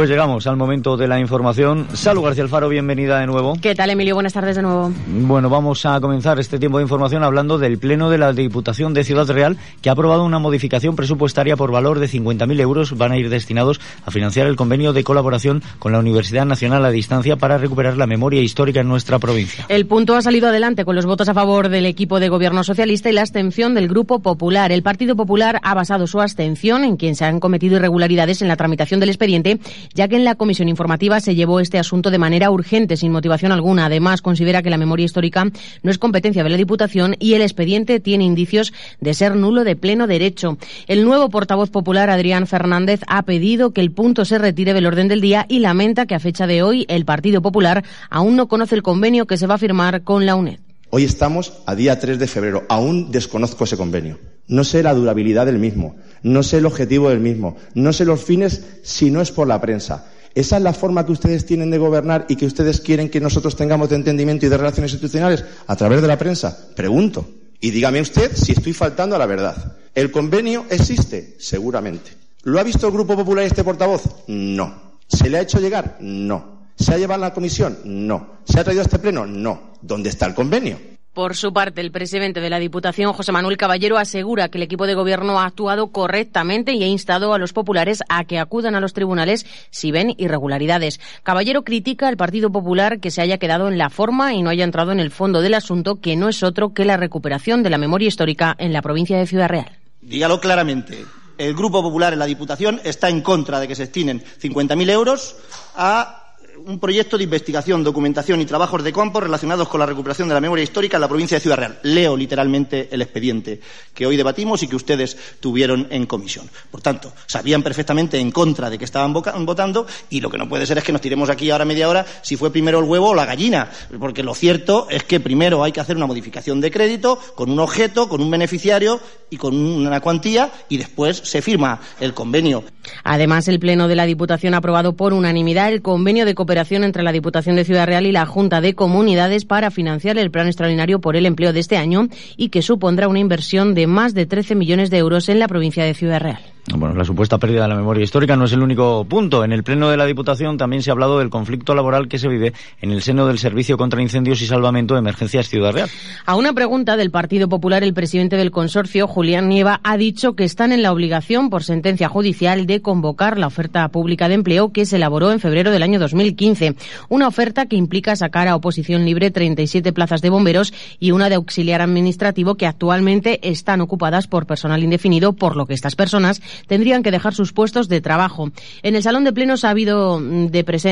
Pues llegamos al momento de la información. Salud García Alfaro, bienvenida de nuevo. ¿Qué tal, Emilio? Buenas tardes de nuevo. Bueno, vamos a comenzar este tiempo de información hablando del Pleno de la Diputación de Ciudad Real, que ha aprobado una modificación presupuestaria por valor de 50.000 euros. Van a ir destinados a financiar el convenio de colaboración con la Universidad Nacional a Distancia para recuperar la memoria histórica en nuestra provincia. El punto ha salido adelante con los votos a favor del equipo de gobierno socialista y la abstención del Grupo Popular. El Partido Popular ha basado su abstención en quien se han cometido irregularidades en la tramitación del expediente, ya que en la comisión informativa se llevó este asunto de manera urgente, sin motivación alguna. Además, considera que la memoria histórica no es competencia de la Diputación y el expediente tiene indicios de ser nulo de pleno derecho. El nuevo portavoz popular, Adrián Fernández, ha pedido que el punto se retire del orden del día y lamenta que a fecha de hoy el Partido Popular aún no conoce el convenio que se va a firmar con la UNED. Hoy estamos a día 3 de febrero. Aún desconozco ese convenio. No sé la durabilidad del mismo. No sé el objetivo del mismo. No sé los fines si no es por la prensa. ¿Esa es la forma que ustedes tienen de gobernar y que ustedes quieren que nosotros tengamos de entendimiento y de relaciones institucionales a través de la prensa? Pregunto. Y dígame usted si estoy faltando a la verdad. ¿El convenio existe? Seguramente. ¿Lo ha visto el Grupo Popular este portavoz? No. ¿Se le ha hecho llegar? No. ¿Se ha llevado a la comisión? No. ¿Se ha traído a este pleno? No. ¿Dónde está el convenio? Por su parte, el presidente de la Diputación, José Manuel Caballero, asegura que el equipo de gobierno ha actuado correctamente y ha instado a los populares a que acudan a los tribunales si ven irregularidades. Caballero critica al Partido Popular que se haya quedado en la forma y no haya entrado en el fondo del asunto, que no es otro que la recuperación de la memoria histórica en la provincia de Ciudad Real. Dígalo claramente. El Grupo Popular en la Diputación está en contra de que se destinen 50.000 euros a un proyecto de investigación, documentación y trabajos de campo relacionados con la recuperación de la memoria histórica en la provincia de Ciudad Real. Leo literalmente el expediente que hoy debatimos y que ustedes tuvieron en comisión. Por tanto, sabían perfectamente en contra de que estaban votando y lo que no puede ser es que nos tiremos aquí ahora media hora si fue primero el huevo o la gallina, porque lo cierto es que primero hay que hacer una modificación de crédito con un objeto, con un beneficiario y con una cuantía y después se firma el convenio. Además, el Pleno de la Diputación ha aprobado por unanimidad el convenio de cooperación entre la Diputación de Ciudad Real y la Junta de Comunidades para financiar el plan extraordinario por el empleo de este año y que supondrá una inversión de más de 13 millones de euros en la provincia de Ciudad Real. Bueno, la supuesta pérdida de la memoria histórica no es el único punto. En el Pleno de la Diputación también se ha hablado del conflicto laboral que se vive en el seno del Servicio contra Incendios y Salvamento de Emergencias Ciudad Real. A una pregunta del Partido Popular, el presidente del consorcio, Julián Nieva, ha dicho que están en la obligación, por sentencia judicial, de convocar la oferta pública de empleo que se elaboró en febrero del año 2015. Una oferta que implica sacar a oposición libre 37 plazas de bomberos y una de auxiliar administrativo que actualmente están ocupadas por personal indefinido, por lo que estas personas tendrían que dejar sus puestos de trabajo. En el salón de plenos ha habido, mm,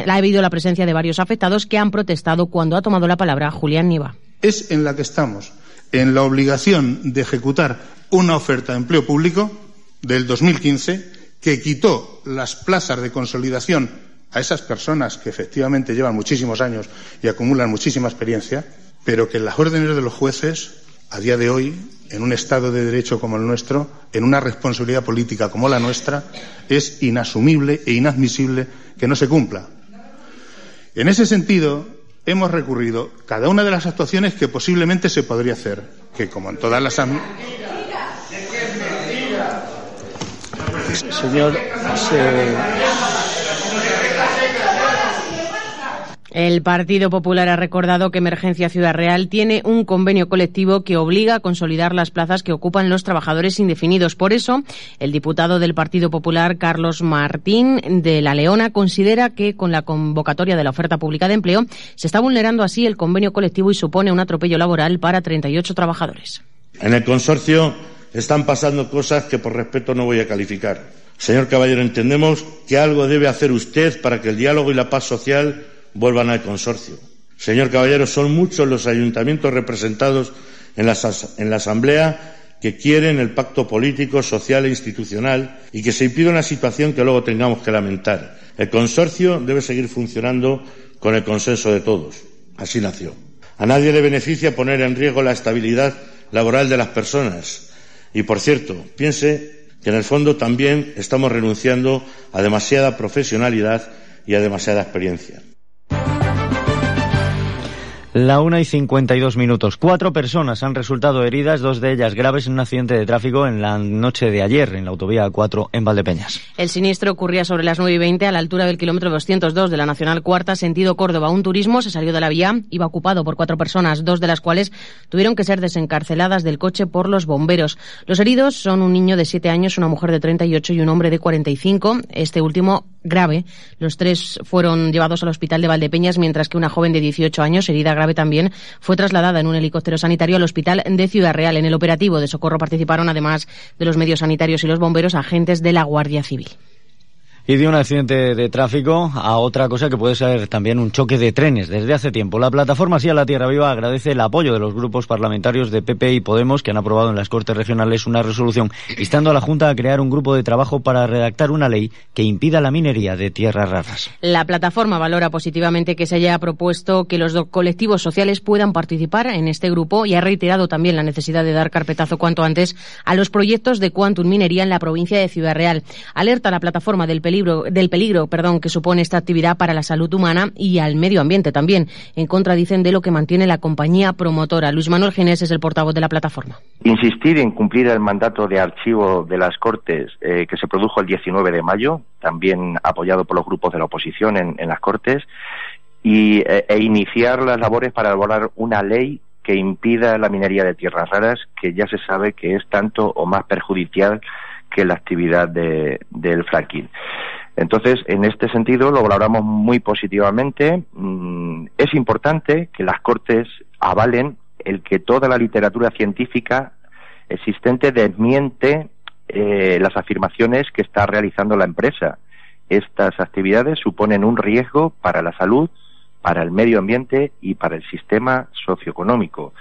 ha habido la presencia de varios afectados que han protestado cuando ha tomado la palabra Julián Niva. Es en la que estamos, en la obligación de ejecutar una oferta de empleo público del 2015 que quitó las plazas de consolidación a esas personas que efectivamente llevan muchísimos años y acumulan muchísima experiencia, pero que en las órdenes de los jueces, a día de hoy, en un Estado de Derecho como el nuestro, en una responsabilidad política como la nuestra, es inasumible e inadmisible que no se cumpla. En ese sentido, hemos recurrido cada una de las actuaciones que posiblemente se podría hacer, que como en todas las. Señor, se... El Partido Popular ha recordado que Emergencia Ciudad Real tiene un convenio colectivo que obliga a consolidar las plazas que ocupan los trabajadores indefinidos. Por eso, el diputado del Partido Popular, Carlos Martín de La Leona, considera que con la convocatoria de la oferta pública de empleo se está vulnerando así el convenio colectivo y supone un atropello laboral para 38 trabajadores. En el consorcio están pasando cosas que por respeto no voy a calificar. Señor Caballero, entendemos que algo debe hacer usted para que el diálogo y la paz social vuelvan al consorcio. Señor Caballero, son muchos los ayuntamientos representados en la, en la Asamblea que quieren el pacto político, social e institucional y que se impide una situación que luego tengamos que lamentar. El consorcio debe seguir funcionando con el consenso de todos. Así nació. A nadie le beneficia poner en riesgo la estabilidad laboral de las personas. Y, por cierto, piense que en el fondo también estamos renunciando a demasiada profesionalidad y a demasiada experiencia. La una y 52 minutos. Cuatro personas han resultado heridas, dos de ellas graves en un accidente de tráfico en la noche de ayer en la autovía 4 en Valdepeñas. El siniestro ocurría sobre las 9 y 20 a la altura del kilómetro 202 de la Nacional Cuarta, sentido Córdoba. Un turismo se salió de la vía, iba ocupado por cuatro personas, dos de las cuales tuvieron que ser desencarceladas del coche por los bomberos. Los heridos son un niño de 7 años, una mujer de 38 y un hombre de 45. Este último grave. Los tres fueron llevados al hospital de Valdepeñas, mientras que una joven de 18 años, herida grave también, fue trasladada en un helicóptero sanitario al hospital de Ciudad Real. En el operativo de socorro participaron, además de los medios sanitarios y los bomberos, agentes de la Guardia Civil y de un accidente de tráfico a otra cosa que puede ser también un choque de trenes desde hace tiempo. La plataforma Sí a la Tierra Viva agradece el apoyo de los grupos parlamentarios de PP y Podemos que han aprobado en las Cortes Regionales una resolución instando a la Junta a crear un grupo de trabajo para redactar una ley que impida la minería de tierras raras. La plataforma valora positivamente que se haya propuesto que los colectivos sociales puedan participar en este grupo y ha reiterado también la necesidad de dar carpetazo cuanto antes a los proyectos de Quantum Minería en la provincia de Ciudad Real. Alerta la plataforma del peligro del peligro perdón, que supone esta actividad para la salud humana y al medio ambiente también, en contra, dicen, de lo que mantiene la compañía promotora. Luis Manuel Ginés es el portavoz de la plataforma. Insistir en cumplir el mandato de archivo de las Cortes eh, que se produjo el 19 de mayo, también apoyado por los grupos de la oposición en, las Cortes, y, eh, e iniciar las labores para elaborar una ley que impida la minería de tierras raras, que ya se sabe que es tanto o más perjudicial que la actividad de, del fracking. Entonces, en este sentido, lo valoramos muy positivamente. Mm, es importante que las Cortes avalen el que toda la literatura científica existente desmiente eh, las afirmaciones que está realizando la empresa. Estas actividades suponen un riesgo para la salud, para el medio ambiente y para el sistema socioeconómico.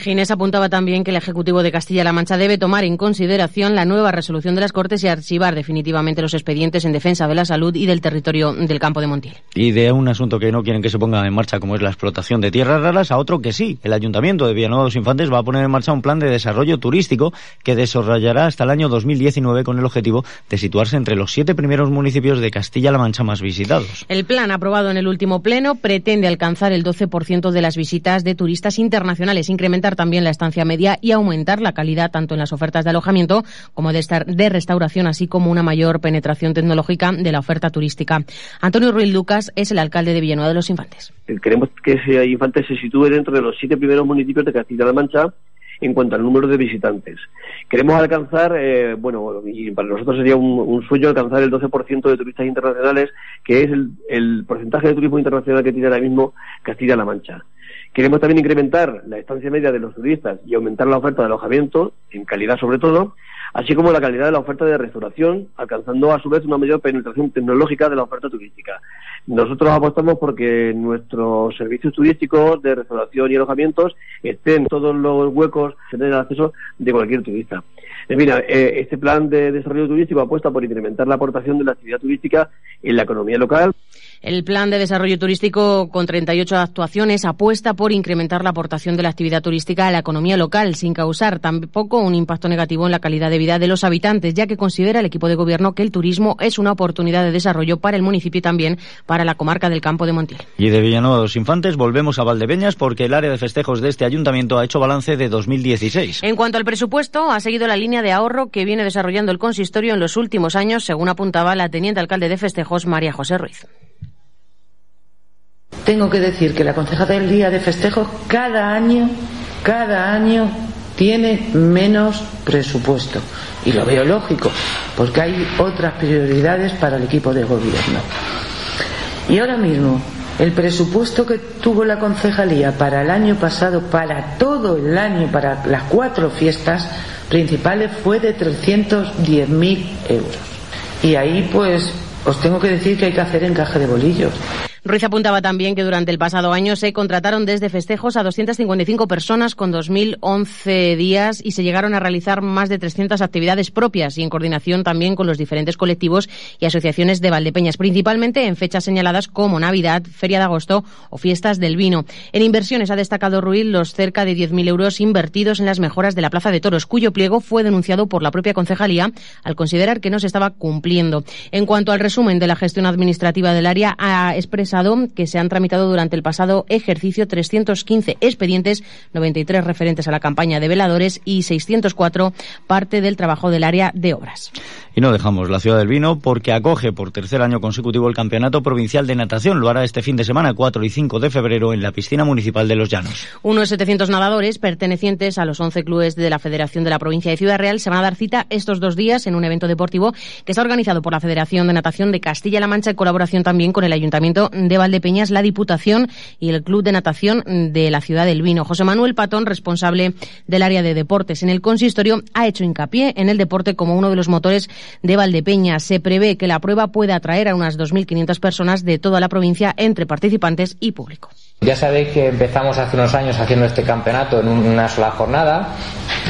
Ginés apuntaba también que el Ejecutivo de Castilla-La Mancha debe tomar en consideración la nueva resolución de las Cortes y archivar definitivamente los expedientes en defensa de la salud y del territorio del campo de Montiel. Y de un asunto que no quieren que se ponga en marcha, como es la explotación de tierras raras, a otro que sí. El Ayuntamiento de Villanueva de los Infantes va a poner en marcha un plan de desarrollo turístico que desarrollará hasta el año 2019 con el objetivo de situarse entre los siete primeros municipios de Castilla-La Mancha más visitados. El plan aprobado en el último pleno pretende alcanzar el 12% de las visitas de turistas internacionales, incrementar también la estancia media y aumentar la calidad tanto en las ofertas de alojamiento como de, de restauración, así como una mayor penetración tecnológica de la oferta turística. Antonio Ruiz Lucas es el alcalde de Villanueva de los Infantes. Queremos que ese Infantes se sitúe dentro de los siete primeros municipios de Castilla-La Mancha en cuanto al número de visitantes. Queremos alcanzar, eh, bueno, y para nosotros sería un, sueño alcanzar el 12% de turistas internacionales, que es el porcentaje de turismo internacional que tiene ahora mismo Castilla-La Mancha. Queremos también incrementar la estancia media de los turistas y aumentar la oferta de alojamiento, en calidad sobre todo, así como la calidad de la oferta de restauración, alcanzando a su vez una mayor penetración tecnológica de la oferta turística. Nosotros apostamos porque nuestros servicios turísticos de restauración y alojamientos estén todos los huecos que tengan acceso de cualquier turista. En fin, eh, este plan de desarrollo turístico apuesta por incrementar la aportación de la actividad turística en la economía local. El plan de desarrollo turístico con 38 actuaciones apuesta por incrementar la aportación de la actividad turística a la economía local sin causar tampoco un impacto negativo en la calidad de vida de los habitantes, ya que considera el equipo de gobierno que el turismo es una oportunidad de desarrollo para el municipio y también para la comarca del Campo de Montiel. Y de Villanueva de los Infantes volvemos a Valdepeñas porque el área de festejos de este ayuntamiento ha hecho balance de 2016. En cuanto al presupuesto, ha seguido la línea de ahorro que viene desarrollando el consistorio en los últimos años, según apuntaba la teniente alcalde de festejos María José Ruiz. Tengo que decir que la día de festejos cada año, cada año tiene menos presupuesto. Y lo veo lógico, porque hay otras prioridades para el equipo de gobierno. Y ahora mismo, el presupuesto que tuvo la concejalía para el año pasado, para todo el año, para las cuatro fiestas principales, fue de 310.000 euros. Y ahí, pues, os tengo que decir que hay que hacer encaje de bolillos. Ruiz apuntaba también que durante el pasado año se contrataron desde festejos a 255 personas con 2.011 días y se llegaron a realizar más de 300 actividades propias y en coordinación también con los diferentes colectivos y asociaciones de Valdepeñas, principalmente en fechas señaladas como Navidad, Feria de Agosto o Fiestas del Vino. En inversiones ha destacado Ruiz los cerca de 10.000 euros invertidos en las mejoras de la Plaza de Toros, cuyo pliego fue denunciado por la propia concejalía al considerar que no se estaba cumpliendo. En cuanto al resumen de la gestión administrativa del área, ha expresado que se han tramitado durante el pasado ejercicio 315 expedientes, 93 referentes a la campaña de veladores y 604 parte del trabajo del área de obras. Y no dejamos la ciudad del vino porque acoge por tercer año consecutivo el Campeonato Provincial de Natación. Lo hará este fin de semana, 4 y 5 de febrero, en la piscina municipal de Los Llanos. Unos 700 nadadores pertenecientes a los 11 clubes de la Federación de la Provincia de Ciudad Real se van a dar cita estos dos días en un evento deportivo que está organizado por la Federación de Natación de Castilla-La Mancha en colaboración también con el Ayuntamiento de Valdepeñas, la Diputación y el Club de Natación de la Ciudad del Vino. José Manuel Patón, responsable del área de deportes en el consistorio, ha hecho hincapié en el deporte como uno de los motores de Valdepeñas. Se prevé que la prueba pueda atraer a unas 2.500 personas de toda la provincia entre participantes y público. Ya sabéis que empezamos hace unos años haciendo este campeonato en una sola jornada.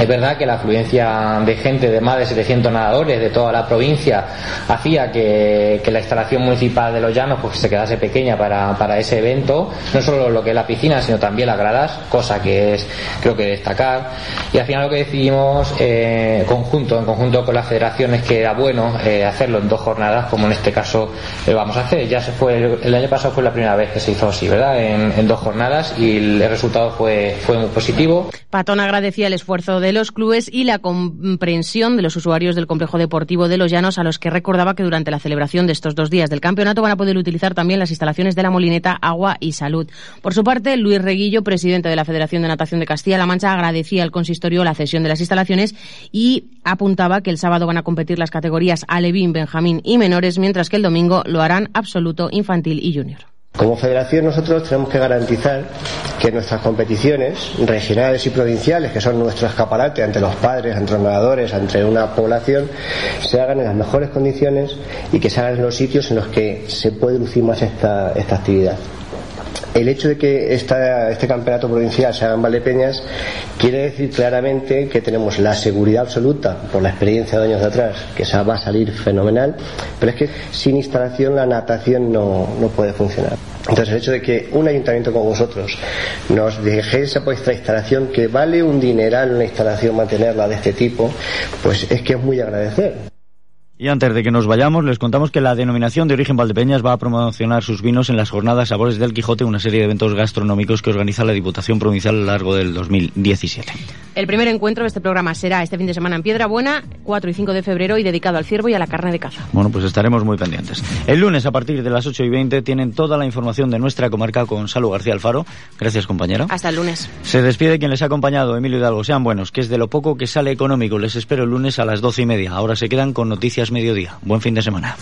Es verdad que la afluencia de gente de más de 700 nadadores de toda la provincia hacía que, la instalación municipal de Los Llanos pues, se quedase pequeña para, para, ese evento. No solo lo que es la piscina, sino también las gradas, cosa que es creo que destacar. Y al final lo que decidimos eh, conjunto, en conjunto con las federaciones que era bueno eh, hacerlo en dos jornadas, como en este caso eh, vamos a hacer. Ya se fue el, año pasado fue la primera vez que se hizo así, ¿verdad? En, en dos jornadas y el resultado fue, fue muy positivo. Patón agradecía el esfuerzo de los clubes y la comprensión de los usuarios del complejo deportivo de Los Llanos, a los que recordaba que durante la celebración de estos dos días del campeonato van a poder utilizar también las instalaciones de la Molineta Agua y Salud. Por su parte, Luis Reguillo, presidente de la Federación de Natación de Castilla-La Mancha, agradecía al consistorio la cesión de las instalaciones y apuntaba que el sábado van a competir las categorías Alevín, Benjamín y menores, mientras que el domingo lo harán absoluto, infantil y junior. Como federación nosotros tenemos que garantizar que nuestras competiciones regionales y provinciales, que son nuestro escaparate ante los padres, ante los nadadores, ante una población, se hagan en las mejores condiciones y que se hagan en los sitios en los que se puede lucir más esta, esta actividad. El hecho de que este campeonato provincial se haga en Valdepeñas quiere decir claramente que tenemos la seguridad absoluta, por la experiencia de años de atrás, que esa va a salir fenomenal, pero es que sin instalación la natación no, no puede funcionar. Entonces, el hecho de que un ayuntamiento como vosotros nos dejéis esa vuestra instalación, que vale un dineral una instalación mantenerla de este tipo, pues es que es muy agradecer. Y antes de que nos vayamos, les contamos que la denominación de origen Valdepeñas va a promocionar sus vinos en las jornadas Sabores del Quijote, una serie de eventos gastronómicos que organiza la Diputación Provincial a lo largo del 2017. El primer encuentro de este programa será este fin de semana en Piedra Buena, 4 y 5 de febrero, y dedicado al ciervo y a la carne de caza. Bueno, pues estaremos muy pendientes. El lunes, a partir de las 8 y 20, tienen toda la información de nuestra comarca con Salud García Alfaro. Gracias, compañero. Hasta el lunes. Se despide quien les ha acompañado, Emilio Hidalgo. Sean buenos, que es de lo poco que sale económico. Les espero el lunes a las 12 y media. Ahora se quedan con noticias mediodía. Buen fin de semana.